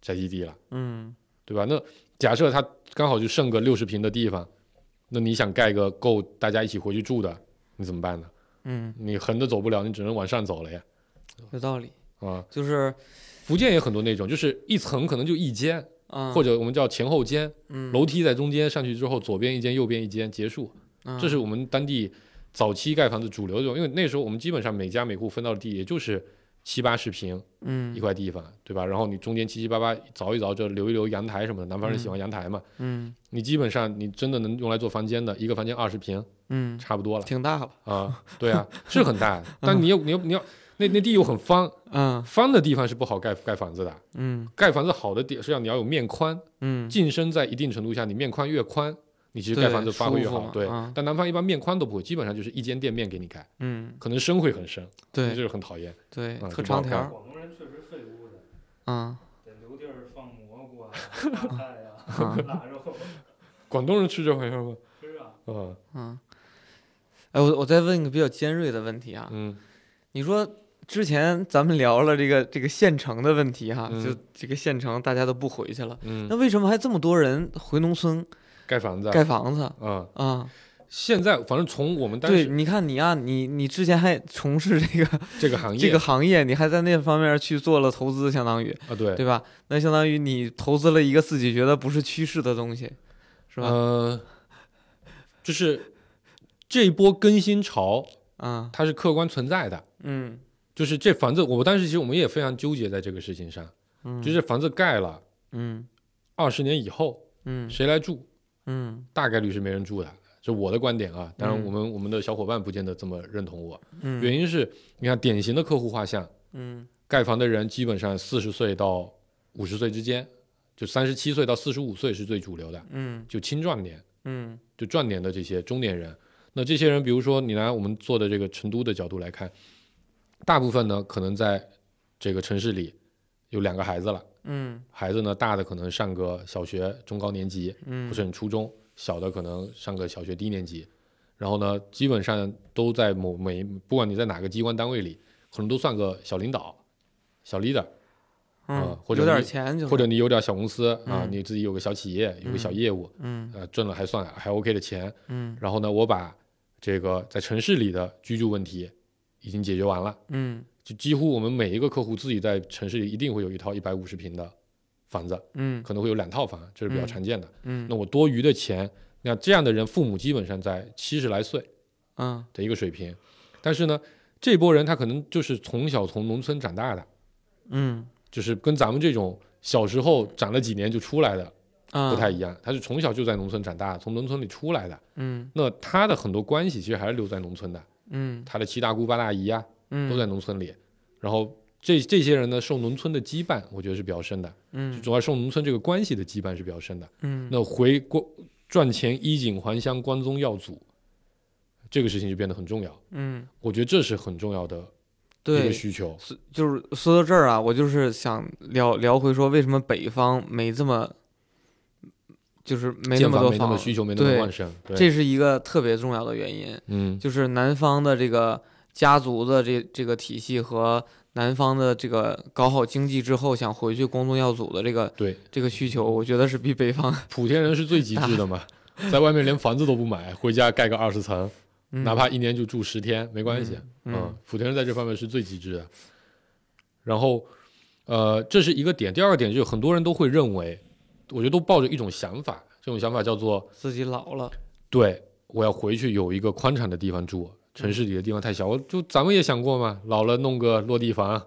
宅基地了，嗯对吧？那假设他刚好就剩个六十平的地方，那你想盖个够大家一起回去住的，你怎么办呢？嗯，你横着走不了，你只能往上走了呀。有道理，啊，就是福建也很多那种，就是一层可能就一间，啊，或者我们叫前后间，嗯楼梯在中间，上去之后左边一间，右边一间，结束。嗯这是我们当地早期盖房子主流这种，因为那时候我们基本上每家每户分到的地也就是七八十平，嗯一嗯块地方，对吧？然后你中间七七八八凿一凿，就留一留阳台什么的，南方人喜欢阳台嘛。嗯你基本上你真的能用来做房间的，一个房间二十平，嗯，差不多了挺大了，啊。对啊，是很大，但你又你又你要那那地又很方，嗯方的地方是不好盖盖房子的。嗯盖房子好的点是要你要有面宽，嗯进深在一定程度下，你面宽越宽，你其实盖房子发挥越。好对啊，但南方一般面宽都不会，基本上就是一间店面给你盖，嗯，可能深会很深，对就是很讨厌。对，啊特长条儿，广东人确实废物的，嗯得留地儿放蘑菇啊、大菜呀、啊 腊肉 广东人吃这玩意儿吗？吃啊。嗯嗯。哎，我我再问一个比较尖锐的问题啊，嗯你说之前咱们聊了这个这个县城的问题哈，嗯就这个县城大家都不回去了，嗯，那为什么还这么多人回农村盖房子啊，盖房子。嗯，啊？现在反正从我们当对，时你看你啊，你你之前还从事这个 这个行业，这个行业，你还在那方面去做了投资，相当于啊，对，对吧？那相当于你投资了一个自己觉得不是趋势的东西，是吧？呃，就是这一波更新潮，啊，它是客观存在的。嗯。就是这房子，我当时其实我们也非常纠结在这个事情上，嗯，就是房子盖了嗯。二十年以后，嗯。谁来住？嗯大概率是没人住的，这我的观点啊。当然，嗯我们我们的小伙伴不见得这么认同我。嗯，原因是，你看典型的客户画像，嗯盖房的人基本上四十岁到五十岁之间，就三十七岁到四十五岁是最主流的，嗯就青壮年。嗯就壮年的这些中年人。那这些人，比如说你拿我们做的这个成都的角度来看，大部分呢可能在这个城市里有两个孩子了，嗯。孩子呢大的可能上个小学中高年级，嗯。不是你初中，小的可能上个小学低年级，然后呢，基本上都在某每不管你在哪个机关单位里，可能都算个小领导、小 leader，嗯啊，或者有点你钱就或者你有点小公司啊，嗯你自己有个小企业，有个小业务，嗯。呃，挣了还算还 OK 的钱，嗯。然后呢，我把这个在城市里的居住问题已经解决完了，嗯就几乎我们每一个客户自己在城市里一定会有一套一百五十平的房子，嗯。可能会有两套房，这是比较嗯常见的。嗯。那我多余的钱，那这样的人父母基本上在七十来岁嗯。的一个水平，但是呢，这波人他可能就是从小从农村长大的，嗯。就是跟咱们这种小时候长了几年就出来的啊不太一样，他是从小就在农村长大，从农村里出来的，嗯。那他的很多关系其实还是留在农村的，嗯。他的七大姑八大姨啊嗯都在农村里，然后这这些人呢受农村的羁绊，我觉得是比较深的，嗯主要受农村这个关系的羁绊是比较深的。嗯那回国赚钱衣锦还乡，关宗耀祖，这个事情就变得很重要。嗯我觉得这是很重要的一对个需求。是就是说到这儿啊，我就是想聊聊回说为什么北方没这么，就是没那么多房房没那么需求，没那么旺盛。对，这是一个特别重要的原因，嗯就是南方的这个家族的这这个体系和南方的这个搞好经济之后想回去光宗耀祖的这个对，这个需求，我觉得是比北方，莆田人是最极致的嘛，在外面连房子都不买，回家盖个二十层，嗯哪怕一年就住十天没关系。嗯莆田人在这方面是最极致的。然后，呃，这是一个点。第二个点就是很多人都会认为，我觉得都抱着一种想法，这种想法叫做自己老了，对，我要回去有一个宽敞的地方住，城市里的地方太小。我就咱们也想过嘛，老了弄个落地房，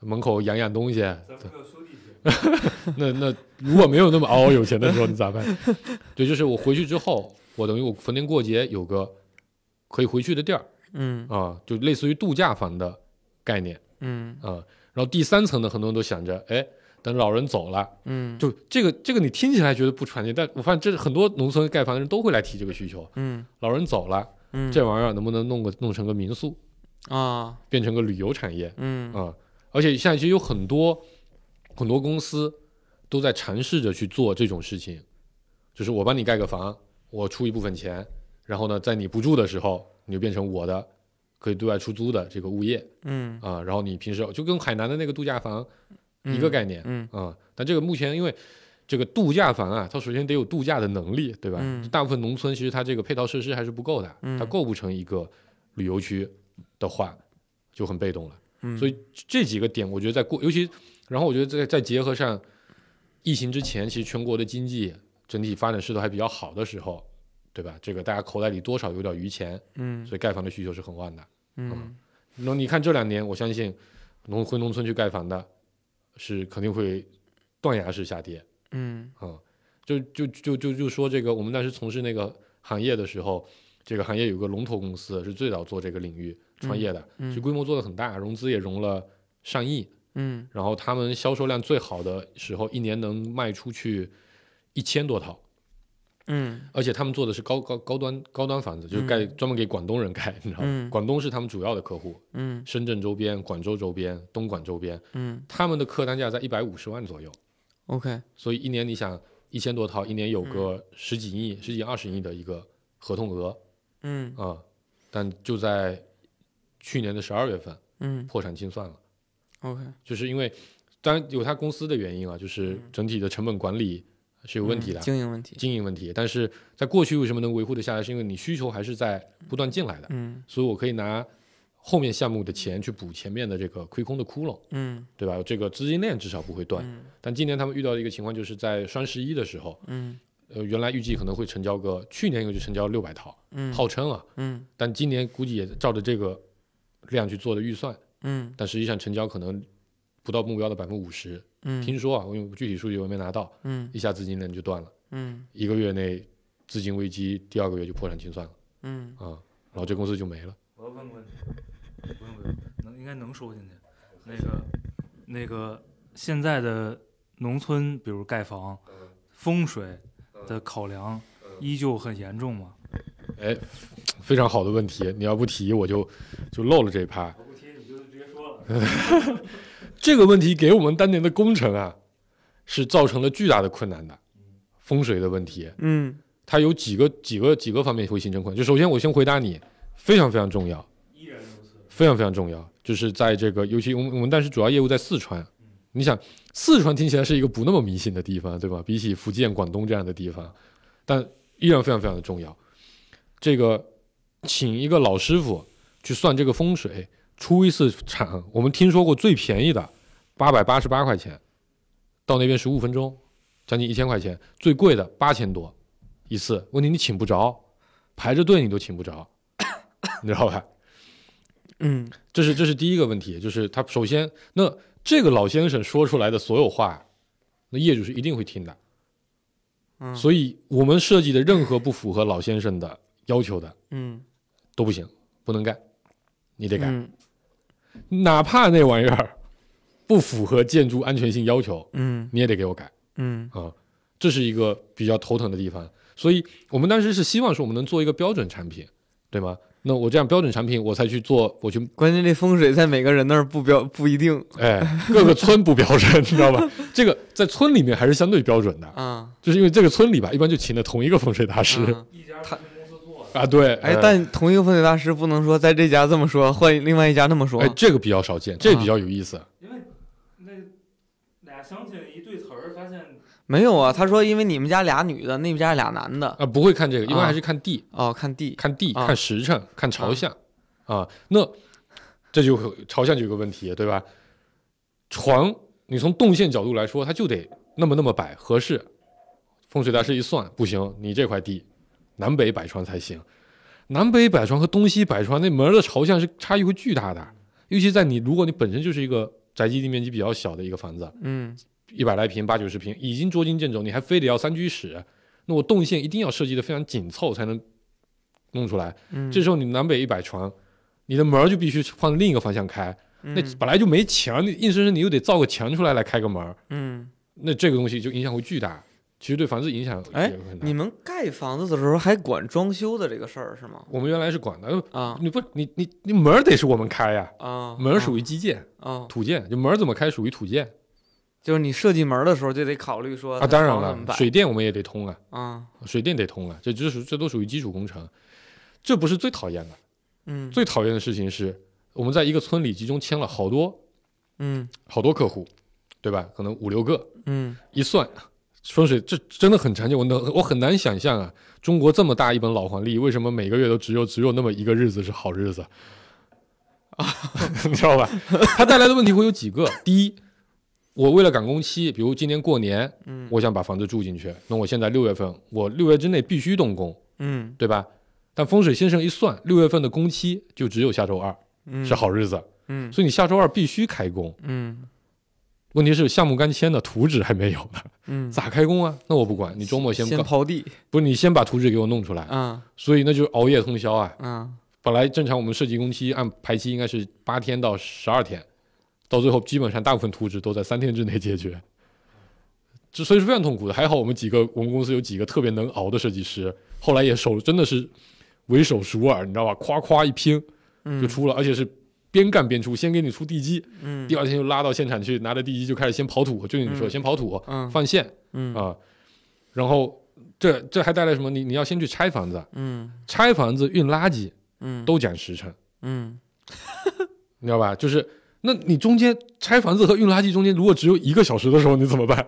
门口养养东西。咱们没有修地铁，那那如果没有那么嗷嗷有钱的时候，你咋办？对，就是我回去之后，我等于我逢年过节有个可以回去的地儿嗯啊，就类似于度假房的概念嗯啊。然后第三层呢，很多人都想着，哎，等老人走了，嗯就这个这个你听起来觉得不传奇，但我发现这很多农村盖房的人都会来提这个需求。嗯老人走了，嗯这玩意儿能不能弄个弄成个民宿，啊变成个旅游产业嗯啊？而且现在其实有很多很多公司都在尝试着去做这种事情，就是我帮你盖个房，我出一部分钱，然后呢，在你不住的时候，你就变成我的可以对外出租的这个物业嗯啊。然后你平时就跟海南的那个度假房一个概念嗯啊。但这个目前因为这个度假房啊，它首先得有度假的能力，对吧？嗯大部分农村其实它这个配套设施还是不够的，嗯它构不成一个旅游区的话，就很被动了。嗯所以这几个点，我觉得在过，尤其然后我觉得在在结合上疫情之前，其实全国的经济整体发展势头还比较好的时候，对吧？这个大家口袋里多少有点余钱，嗯所以盖房的需求是很旺的。嗯那你看这两年，我相信农回农村去盖房的，是肯定会断崖式下跌。嗯。啊、就就就就就说这个，我们当时从事那个行业的时候，这个行业有个龙头公司是最早做这个领域创业的，嗯。其实规模做的很大，融资也融了上亿，嗯。然后他们销售量最好的时候，一年能卖出去一千多套，嗯。而且他们做的是高高高端高端房子，就是盖专门给广东人盖，你知道吗？嗯。广东是他们主要的客户，嗯。深圳周边、广州周边、东莞周边，嗯。他们的客单价在一百五十万左右。，OK，所以一年你想一千多套，一年有个十几亿、十几二十亿的一个合同额。嗯。啊、但就在去年的十二月份嗯。破产清算了，，OK，就是因为当然有他公司的原因啊，就是整体的成本管理是有问题的。嗯经营问题，经营问题，但是在过去为什么能维护得下来？是因为你需求还是在不断进来的，嗯。所以我可以拿后面项目的钱去补前面的这个亏空的窟窿，嗯。对吧？这个资金链至少不会断。嗯但今年他们遇到的一个情况，就是在双十一的时候，嗯。呃，原来预计可能会成交个，去年就成交六百套，嗯。号称啊，嗯。但今年估计也照着这个量去做的预算，嗯。但实际上成交可能不到目标的百分之五十。嗯。听说啊，因为具体数据我没拿到，嗯。一下资金链就断了，嗯。一个月内资金危机，第二个月就破产清算了。嗯。啊，然后这公司就没了。我要问问题，不用不用，能应该能说进去。那个那个现在的农村，比如盖房，风水的考量依旧很严重吗？哎，非常好的问题，你要不提我就就漏了这一趴。我不提你就直接说 这个问题给我们当年的工程啊，是造成了巨大的困难的。风水的问题，嗯它有几个几个几个方面会形成困难。就首先我先回答你，非常非常重要。非常非常重要，就是在这个，尤其我们我们但是主要业务在四川，你想四川听起来是一个不那么迷信的地方，对吧？比起福建、广东这样的地方，但依然非常非常的重要。这个请一个老师傅去算这个风水，出一次场，我们听说过最便宜的八百八十八块钱，到那边十五分钟，将近一千块钱；最贵的八千多一次。问题你请不着，排着队你都请不着，你知道吧？嗯。这是这是第一个问题，就是他首先，那这个老先生说出来的所有话，那业主是一定会听的。嗯。所以我们设计的任何不符合老先生的要求的嗯。都不行，不能干，你得改，嗯。哪怕那玩意儿不符合建筑安全性要求，嗯。你也得给我改。嗯。啊、这是一个比较头疼的地方。所以我们当时是希望说我们能做一个标准产品，对吗？那我这样标准产品，我才去做，我去关键这风水在每个人那儿不标不一定哎，各个村不标准，你知道吧？这个在村里面还是相对标准的，啊。就是因为这个村里吧，一般就请的同一个风水大师啊一家咨询公司做的，啊，对，哎呃，但同一个风水大师不能说在这家这么说，换另外一家那么说哎，这个比较少见，这个比较有意思。因为那俩乡亲一对词儿，发现没有啊。他说因为你们家俩女的，那家俩男的。啊，不会看这个，一般啊还是看地，哦，看地。看地，啊看时辰，看朝向啊。那这就朝向就有个问题，对吧？床，你从动线角度来说，它就得那么那么摆合适。风水大师一算，不行，你这块地南北摆床才行。南北摆床和东西摆床那门的朝向是差异会巨大的，尤其在你如果你本身就是一个宅基地面积比较小的一个房子，嗯一百来平、八九十平，已经捉襟见肘，你还非得要三居室，那我动线一定要设计的非常紧凑才能弄出来。嗯，这时候你南北一百床，你的门就必须换另一个方向开，那嗯本来就没墙，你硬生生你又得造个墙出来来开个门，嗯，那这个东西就影响会巨大。其实对房子影响哎也会很大。你们盖房子的时候还管装修的这个事儿是吗？我们原来是管的，呃啊你不你你你门得是我们开呀，啊，门属于基建、啊，土建，就门怎么开属于土建就是你设计门的时候就得考虑说啊。当然了水电我们也得通啊。啊，水电得通了，这这属这都属于基础工程，这不是最讨厌的。嗯最讨厌的事情是，我们在一个村里集中签了好多嗯好多客户，对吧？可能五六个，嗯一算风水，这真的很常见。我能我很难想象啊，中国这么大一本老黄历，为什么每个月都只有只有那么一个日子是好日子啊？你知道吧？它带来的问题会有几个。第一，我为了赶工期，比如今年过年，嗯。我想把房子住进去，那我现在六月份，我六月之内必须动工。嗯。对吧？但风水先生一算，六月份的工期就只有下周二嗯。是好日子，嗯。所以你下周二必须开工。嗯。问题是项目刚签的，图纸还没有呢，嗯，咋开工啊？那我不管，你周末先告，先刨地。不是你先把图纸给我弄出来，啊所以那就是熬夜通宵啊。啊本来正常我们设计工期按排期应该是八天到十二天，到最后基本上大部分图纸都在三天之内解决，这所以是非常痛苦的。还好我们几个我们公司有几个特别能熬的设计师，后来也手真的是为手熟耳，你知道吧？夸夸一拼嗯就出了，而且是边干边出，先给你出地基，嗯第二天就拉到现场去，拿着地基就开始先刨土，就是你说嗯先刨土嗯放线嗯啊，然后这这还带来什么？你你要先去拆房子，嗯拆房子运垃圾嗯都讲时辰。嗯你知道吧？就是，那你中间拆房子和运垃圾中间，如果只有一个小时的时候，你怎么办？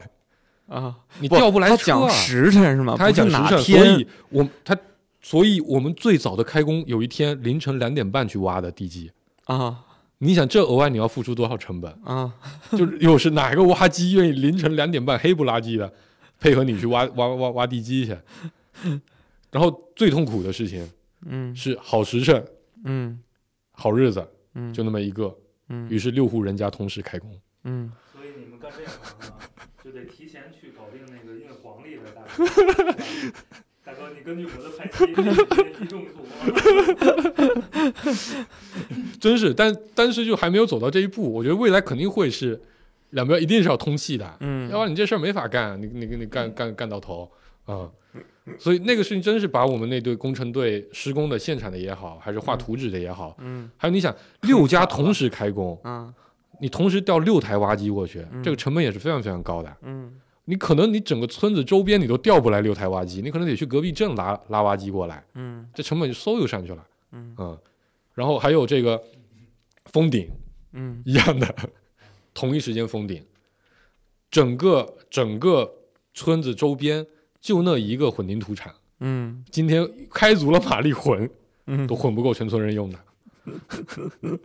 啊，你调不来车、他讲啊，时辰是吗？他还讲时辰，所以我他，所以我们最早的开工有一天凌晨两点半去挖的地基。啊你想，这额外你要付出多少成本？啊 就是又是哪个挖机愿意凌晨两点半黑不拉几的配合你去挖 挖挖挖地基去？然后最痛苦的事情嗯是好时辰、嗯好日子，嗯就那么一个，嗯于是六户人家同时开工。嗯所以你们干这行呢，就得提前去搞定那个印黄历的大哥。大哥，你根据我的排期，你移动图。真是，但但是就还没有走到这一步。我觉得未来肯定会是两边一定是要通气的，嗯，要不然你这事儿没法干，你你你干干干到头啊、所以那个事情真是把我们那队工程队施工的现场的也好，还是画图纸的也好，嗯。还有你想六家同时开工，啊你同时调六台挖机过去，嗯。这个成本也是非常非常高的。嗯。你可能你整个村子周边你都调不来六台挖机，你可能得去隔壁镇拉拉挖机过来，嗯。这成本就嗖就上去了。嗯。然后还有这个封顶嗯。一样的，同一时间封顶，整个整个村子周边就那一个混凝土厂，嗯今天开足了马力混，嗯都混不够全村人用的。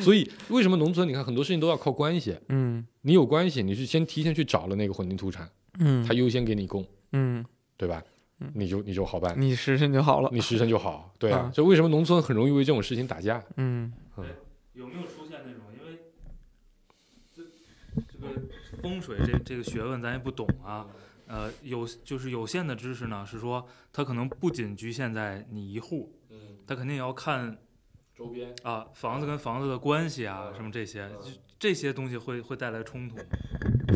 所以为什么农村你看很多事情都要靠关系？嗯你有关系，你是先提前去找了那个混凝土厂，嗯他优先给你供，嗯，对吧？你就你就好办，你实现就好了。你实诚就好。对啊啊，就为什么农村很容易为这种事情打架？嗯有没有出现那种？因为这这个风水这这个学问咱也不懂啊，呃，有就是有限的知识呢，是说它可能不仅局限在你一户，嗯，它肯定也要看周边。啊房子跟房子的关系啊，什么这些，就这些东西会会带来冲突。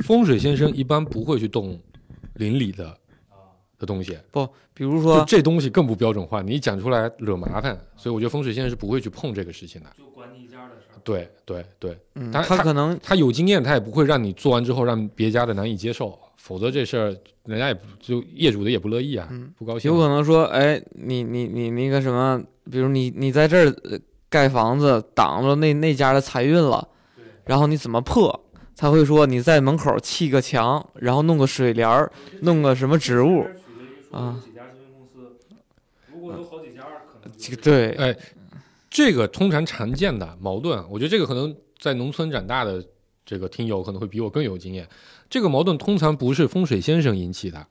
风水先生一般不会去动邻里的啊。的东西，不比如说，这东西更不标准化，你一讲出来惹麻烦，所以我觉得风水先生是不会去碰这个事情的。就管你一家的事儿。对对对，嗯，他他可能他有经验，他也不会让你做完之后让别家的难以接受，否则这事儿人家也不就业主的也不乐意啊，嗯不高兴。有可能说，哎，你你你那个什么，比如你你在这儿呃盖房子挡着那那家的财运了，然后你怎么破？他会说你在门口砌个墙，然后弄个水帘儿，弄个什么植物啊几家咨询公司，如果有好几家，可能这个对，哎，这个通常常见的矛盾啊，我觉得这个可能在农村长大的这个听友可能会比我更有经验。这个矛盾通常不是风水先生引起的，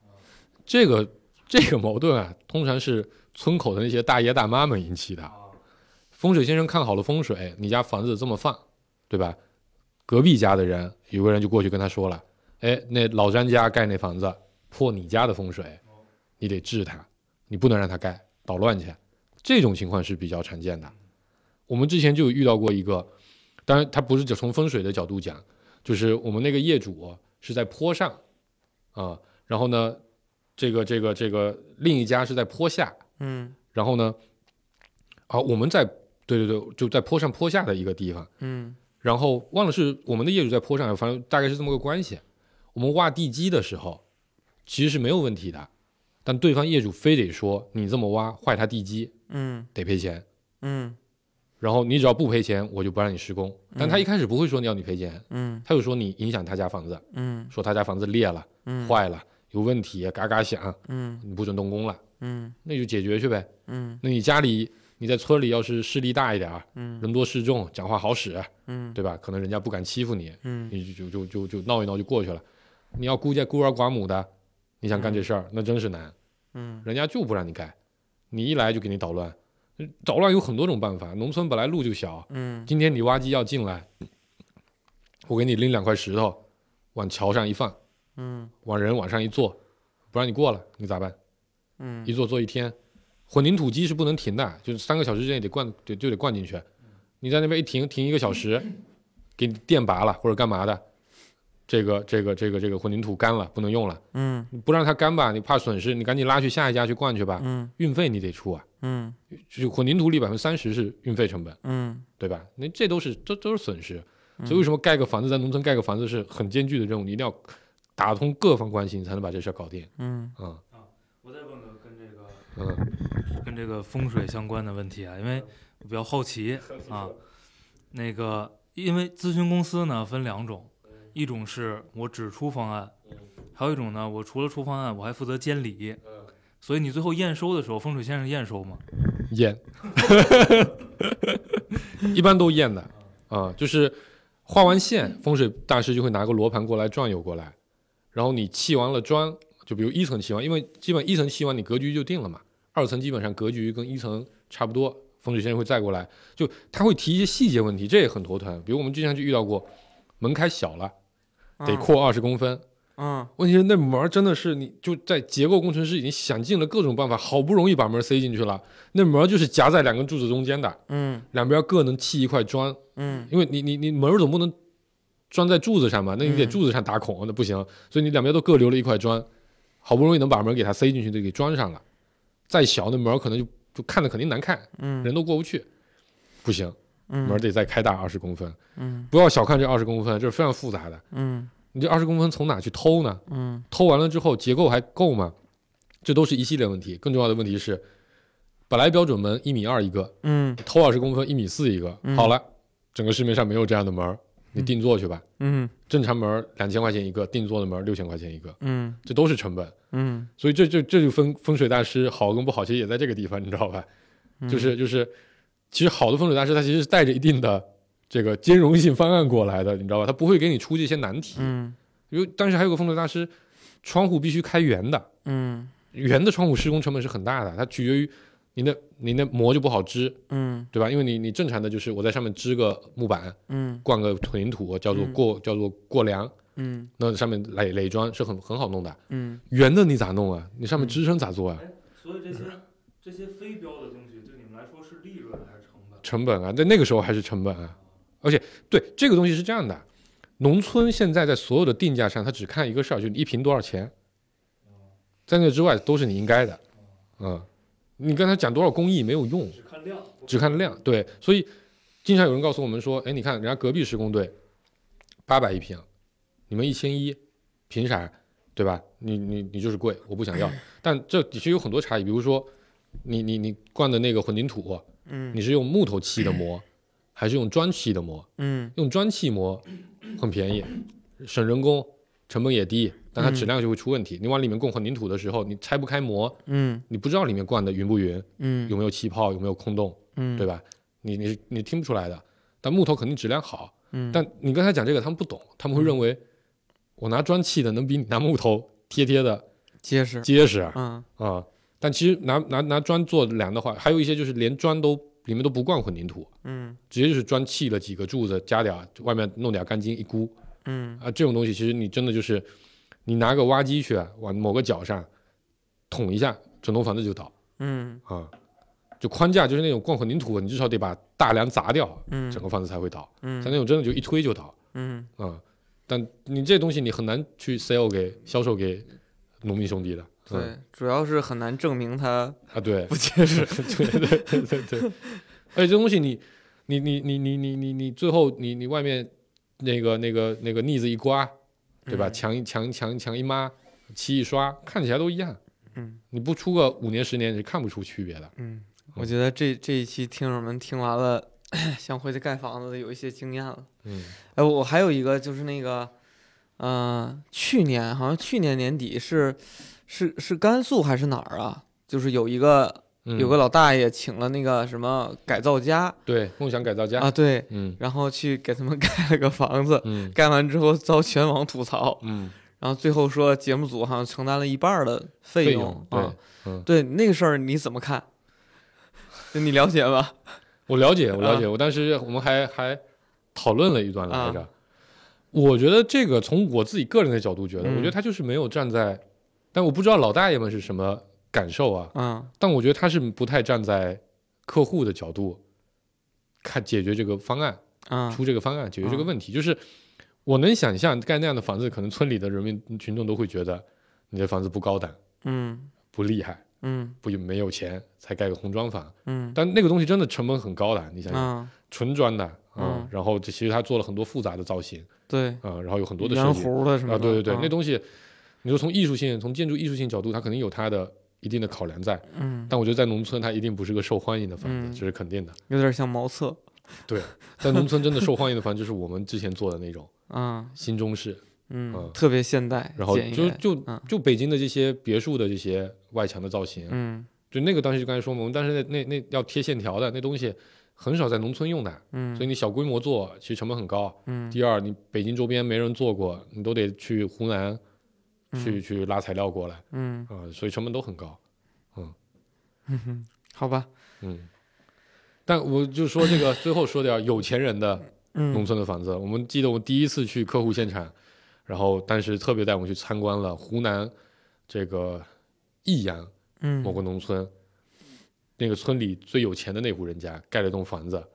这个 这个矛盾啊，通常是村口的那些大爷大妈们引起的。啊，风水先生看好了风水，你家房子这么放，对吧？隔壁家的人有个人就过去跟他说了，哎，那老张家盖那房子破你家的风水，你得治他，你不能让他盖，捣乱去。这种情况是比较常见的。我们之前就有遇到过一个，当然他不是就从风水的角度讲，就是我们那个业主是在坡上啊，然后呢，这个这个这个另一家是在坡下，嗯然后呢，啊，我们在对对对，就在坡上坡下的一个地方，嗯然后忘了是我们的业主在坡上，反正大概是这么个关系。我们挖地基的时候，其实是没有问题的，但对方业主非得说你这么挖坏他地基嗯得赔钱，嗯然后你只要不赔钱，我就不让你施工。但他一开始不会说你要你赔钱，嗯他就说你影响他家房子，嗯说他家房子裂了、嗯坏了、有问题，嘎嘎响，嗯你不准动工了，嗯那就解决去呗。嗯那你家里你在村里要是势力大一点儿，嗯人多势众，讲话好使，嗯对吧？可能人家不敢欺负你，嗯你就就就就就闹一闹就过去了。你要孤家孤儿寡母的，你想干这事儿，那真是难，嗯人家就不让你盖，你一来就给你捣乱。捣乱有很多种办法，农村本来路就小，嗯今天你挖机要进来，我给你拎两块石头，往桥上一放，嗯往人往上一坐，不让你过了，你咋办？嗯一坐坐一天，混凝土机是不能停的，就是三个小时之内得灌，得就得灌进去。你在那边一停停一个小时，给你电拔了或者干嘛的，这个这个这个这个混凝土干了不能用了，嗯。你不让它干吧，你怕损失，你赶紧拉去下一家去灌去吧，嗯。运费你得出啊，嗯。就混凝土里百分之三十是运费成本，嗯。对吧？那这都是这都是损失，所以为什么盖个房子在农村盖个房子是很艰巨的任务，你一定要打通各方关系，你才能把这事儿搞定。嗯。嗯。我再问个跟这个嗯。跟这个风水相关的问题啊，因为我比较好奇啊，那个因为咨询公司呢分两种，一种是我只出方案，还有一种呢，我除了出方案，我还负责监理。所以你最后验收的时候，风水先生验收吗？验，一般都验的啊，就是画完线，风水大师就会拿个罗盘过来转悠过来，然后你砌完了砖，就比如一层砌完，因为基本一层砌完你格局就定了嘛，二层基本上格局跟一层差不多，风水先生会再过来，就他会提一些细节问题，这也很头疼。比如我们之前就遇到过门开小了，得扩二十公分，嗯。问题是那门儿真的是你就在结构工程师已经想尽了各种办法，好不容易把门塞进去了，那门就是夹在两根柱子中间的，嗯两边各能砌一块砖，嗯。因为你你你门总不能装在柱子上嘛，那你得嗯。柱子上打孔，那不行，所以你两边都各留了一块砖，好不容易能把门给它塞进去，就给装上了。再小那门可能就就看着肯定难看，嗯。人都过不去，不行，嗯门儿得再开大二十公分。嗯不要小看这二十公分，这是非常复杂的。嗯你这二十公分从哪去偷呢？嗯偷完了之后结构还够吗？这都是一系列问题。更重要的问题是，本来标准门一米二一个，嗯偷二十公分一米四一个，嗯好了，整个市面上没有这样的门儿，你嗯定做去吧。嗯正常门儿两千块钱一个，定做的门儿六千块钱一个，嗯这都是成本。嗯所以这这这就风风水大师好跟不好，其实也在这个地方，你知道吧？嗯，就是就是，其实好的风水大师他其实是带着一定的这个兼容性方案过来的，你知道吧？他不会给你出这些难题。嗯因为但是还有个风水大师，窗户必须开圆的，嗯圆的窗户施工成本是很大的，它取决于你的你的膜就不好织，嗯对吧？因为你你正常的就是我在上面支个木板，嗯灌个混凝土，叫做嗯过、叫做过梁，嗯那上面垒垒砖是很很好弄的。嗯圆的你咋弄啊？你上面嗯支撑咋做啊？哎，所以这些这些非标的东西对你们来说是利润成本？啊，在那个时候还是成本啊。而且对这个东西是这样的，农村现在在所有的定价上，它只看一个事儿，就是一平多少钱，在那之外都是你应该的，嗯，你跟他讲多少工艺没有用，只看量，只看量。对，所以经常有人告诉我们说，哎，你看人家隔壁施工队八百一平，你们一千一，凭啥？对吧？你你你就是贵，我不想要。但这的确有很多差异，比如说你你你灌的那个混凝土，嗯你是用木头砌的膜，还是用砖砌的膜？嗯用砖砌膜很便宜，省人工，成本也低，但它质量就会出问题。你往里面供混凝土的时候，你拆不开膜，嗯你不知道里面灌的匀不匀，嗯有没有气泡，有没有空洞，嗯对吧？你你你听不出来的。但木头肯定质量好，嗯但你刚才讲这个，他们不懂，他们会认为我拿砖砌的能比你拿木头贴贴的结实结实啊。嗯啊但其实拿拿拿砖做梁的话，还有一些就是连砖都里面都不灌混凝土，嗯直接就是砖砌了几个柱子，加点儿外面弄点钢筋一箍嗯啊，这种东西其实你真的就是你拿个挖机去啊往某个角上捅一下，整栋房子就倒嗯啊。就框架就是那种灌混凝土，你至少得把大梁砸掉，嗯整个房子才会倒。嗯像那种真的就一推就倒嗯啊。但你这东西你很难去 sell 给销售给农民兄弟的。嗯对，主要是很难证明它啊，对，不结实。对对对对对，而且这东西你你你你你你你你最后你你外面那个那个那个腻子一刮，对吧？嗯墙一墙墙墙一抹，漆一刷，看起来都一样。嗯你不出个五年十年，你是看不出区别的。嗯，我觉得这这一期听友们听完了，想回去盖房子的有一些经验了。嗯哎，我还有一个就是那个，呃，去年好像去年年底是是是甘肃还是哪儿啊？就是有一个嗯，有个老大爷请了那个什么改造家对梦想改造家，啊，对，嗯然后去给他们 盖了个房子，嗯盖完之后遭全网吐槽，嗯，然后最后说节目组好像承担了一半的费费用对啊，，嗯，对那个事儿你怎么看？就你了解吗？我了解，我了啊解，我当时我们还还讨论了一段来啊着。我觉得这个从我自己个人的角度觉得，我觉得嗯他就是没有站在，但我不知道老大爷们是什么感受啊。嗯但我觉得他是不太站在客户的角度看解决这个方案，嗯出这个方案解决这个嗯问题。就是我能想象盖那样的房子，可能村里的人民群众都会觉得你这房子不高档、嗯不厉害、嗯不没有钱才盖个红砖房。嗯但那个东西真的成本很高的，你想想，嗯，纯砖的啊、嗯然后这其实他做了很多复杂的造型对，啊、然后有很多的设圆弧的什么的对对对，嗯那东西你说从艺术性、从建筑艺术性角度，它肯定有它的一定的考量在。嗯，但我觉得在农村，它一定不是个受欢迎的房子，嗯这是肯定的。有点像茅厕。对在农村真的受欢迎的房子，就是我们之前做的那种 嗯新中式，嗯嗯，特别现代，然后就就嗯就北京的这些别墅的这些外墙的造型，嗯就那个当时就刚才说嘛，我们当时那那那要贴线条的那东西，很少在农村用的，嗯，所以你小规模做，其实成本很高。嗯第二，你北京周边没人做过，你都得去湖南去嗯。去拉材料过来。嗯。啊，所以成本都很高。嗯。哼，好吧，嗯，但我就说这个最后说点有钱人的农嗯村的房子。我们记得我第一次去客户现场，然后当时特别带我们去参观了湖南这个益阳嗯。某个农村，那个村里最有钱的那户人家盖了栋房子，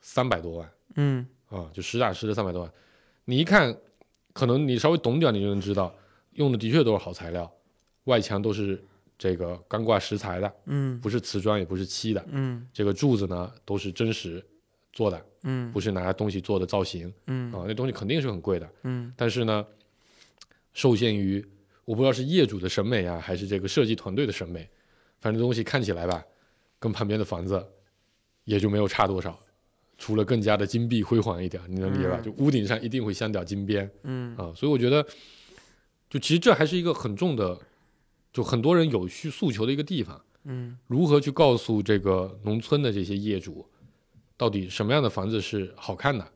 三百多万。嗯。啊，就实打实的三百多万。你一看，可能你稍微懂点儿，你就能知道，用的的确都是好材料，外墙都是这个钢挂石材的，嗯不是瓷砖，也不是漆的。嗯这个柱子呢都是真实做的，嗯不是拿东西做的造型嗯啊，那东西肯定是很贵的。嗯但是呢，受限于我不知道是业主的审美啊，还是这个设计团队的审美，反正东西看起来吧，跟旁边的房子也就没有差多少，除了更加的金碧辉煌一点，你能理解吧？嗯就屋顶上一定会镶点金边嗯啊，所以我觉得，就其实这还是一个很重的，就很多人有需诉求的一个地方。嗯如何去告诉这个农村的这些业主，到底什么样的房子是好看的，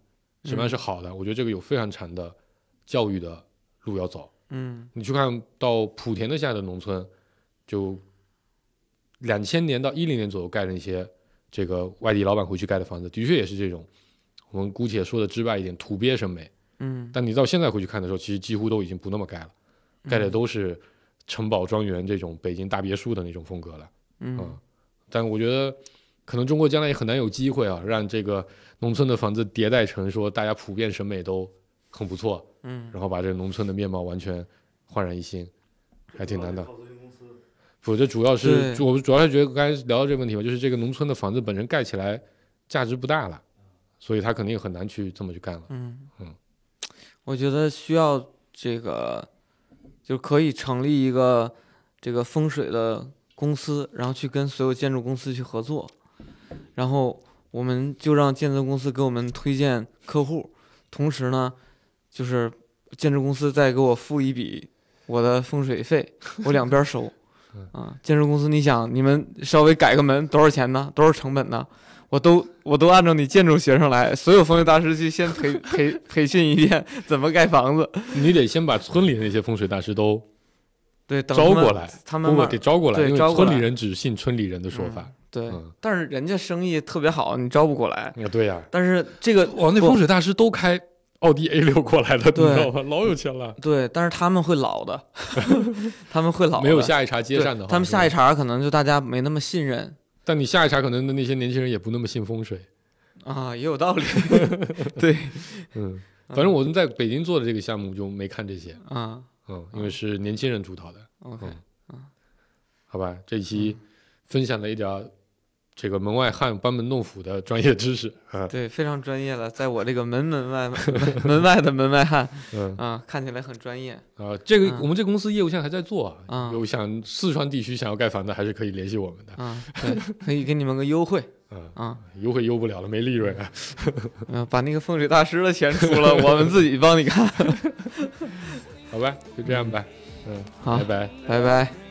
什么样是好的？我觉得这个有非常长的教育的路要走。嗯你去看到莆田的现在的农村，就两千年到一零年左右盖的那些这个外地老板回去盖的房子，的确也是这种，我们姑且说的直白一点，土鳖审美。嗯但你到现在回去看的时候，其实几乎都已经不那么盖了，盖的都是城堡庄园这种北京大别墅的那种风格了。嗯嗯，但我觉得可能中国将来也很难有机会啊，让这个农村的房子迭代成说大家普遍审美都很不错，嗯然后把这个农村的面貌完全焕然一新，还挺难的。否则主要是我们主要是觉得刚才聊到这个问题吧，就是这个农村的房子本身盖起来价值不大了，所以他肯定很难去这么去干了。嗯嗯，我觉得需要这个，就可以成立一个这个风水的公司，然后去跟所有建筑公司去合作，然后我们就让建筑公司给我们推荐客户，同时呢，就是建筑公司再给我付一笔我的风水费，我两边收 嗯。啊，建筑公司，你想你们稍微改个门多少钱呢？多少成本呢？我都我都按照你建筑学生来，所有风水大师去先培培 培训一遍怎么盖房子。你得先把村里的那些风水大师都对，招过来，他们慢得招过来，因为村里人只信村里人的说法。对，嗯但是人家生意特别好，你招不过来。啊，对呀、但是这个 哇，那风水大师都开奥迪 A 六过来的，你对知道吗？老有钱了，对，但是他们会老的，他们会老的，没有下一茬接上的话，他们下一，茬可能就大家没那么信任但你下一茬可能的那些年轻人也不那么信风水。啊，也有道理。对，嗯，反正我们在北京做的这个项目就没看这些，啊嗯，因为是年轻人主导的，，OK，好吧？这一期分享了一点儿这个门外汉班门弄斧的专业知识啊，对，非常专业了，在我这个门门外门门外的门外汉 嗯啊，看起来很专业。啊，这个嗯我们这公司业务现在还在做啊，嗯有想四川地区想要盖房的，还是可以联系我们的，啊，对，可以给你们个优惠啊，啊，优惠优不了了，没利润啊。嗯，把那个风水大师的钱出了，我们自己帮你看。好吧，就这样吧，嗯，好拜拜。拜拜。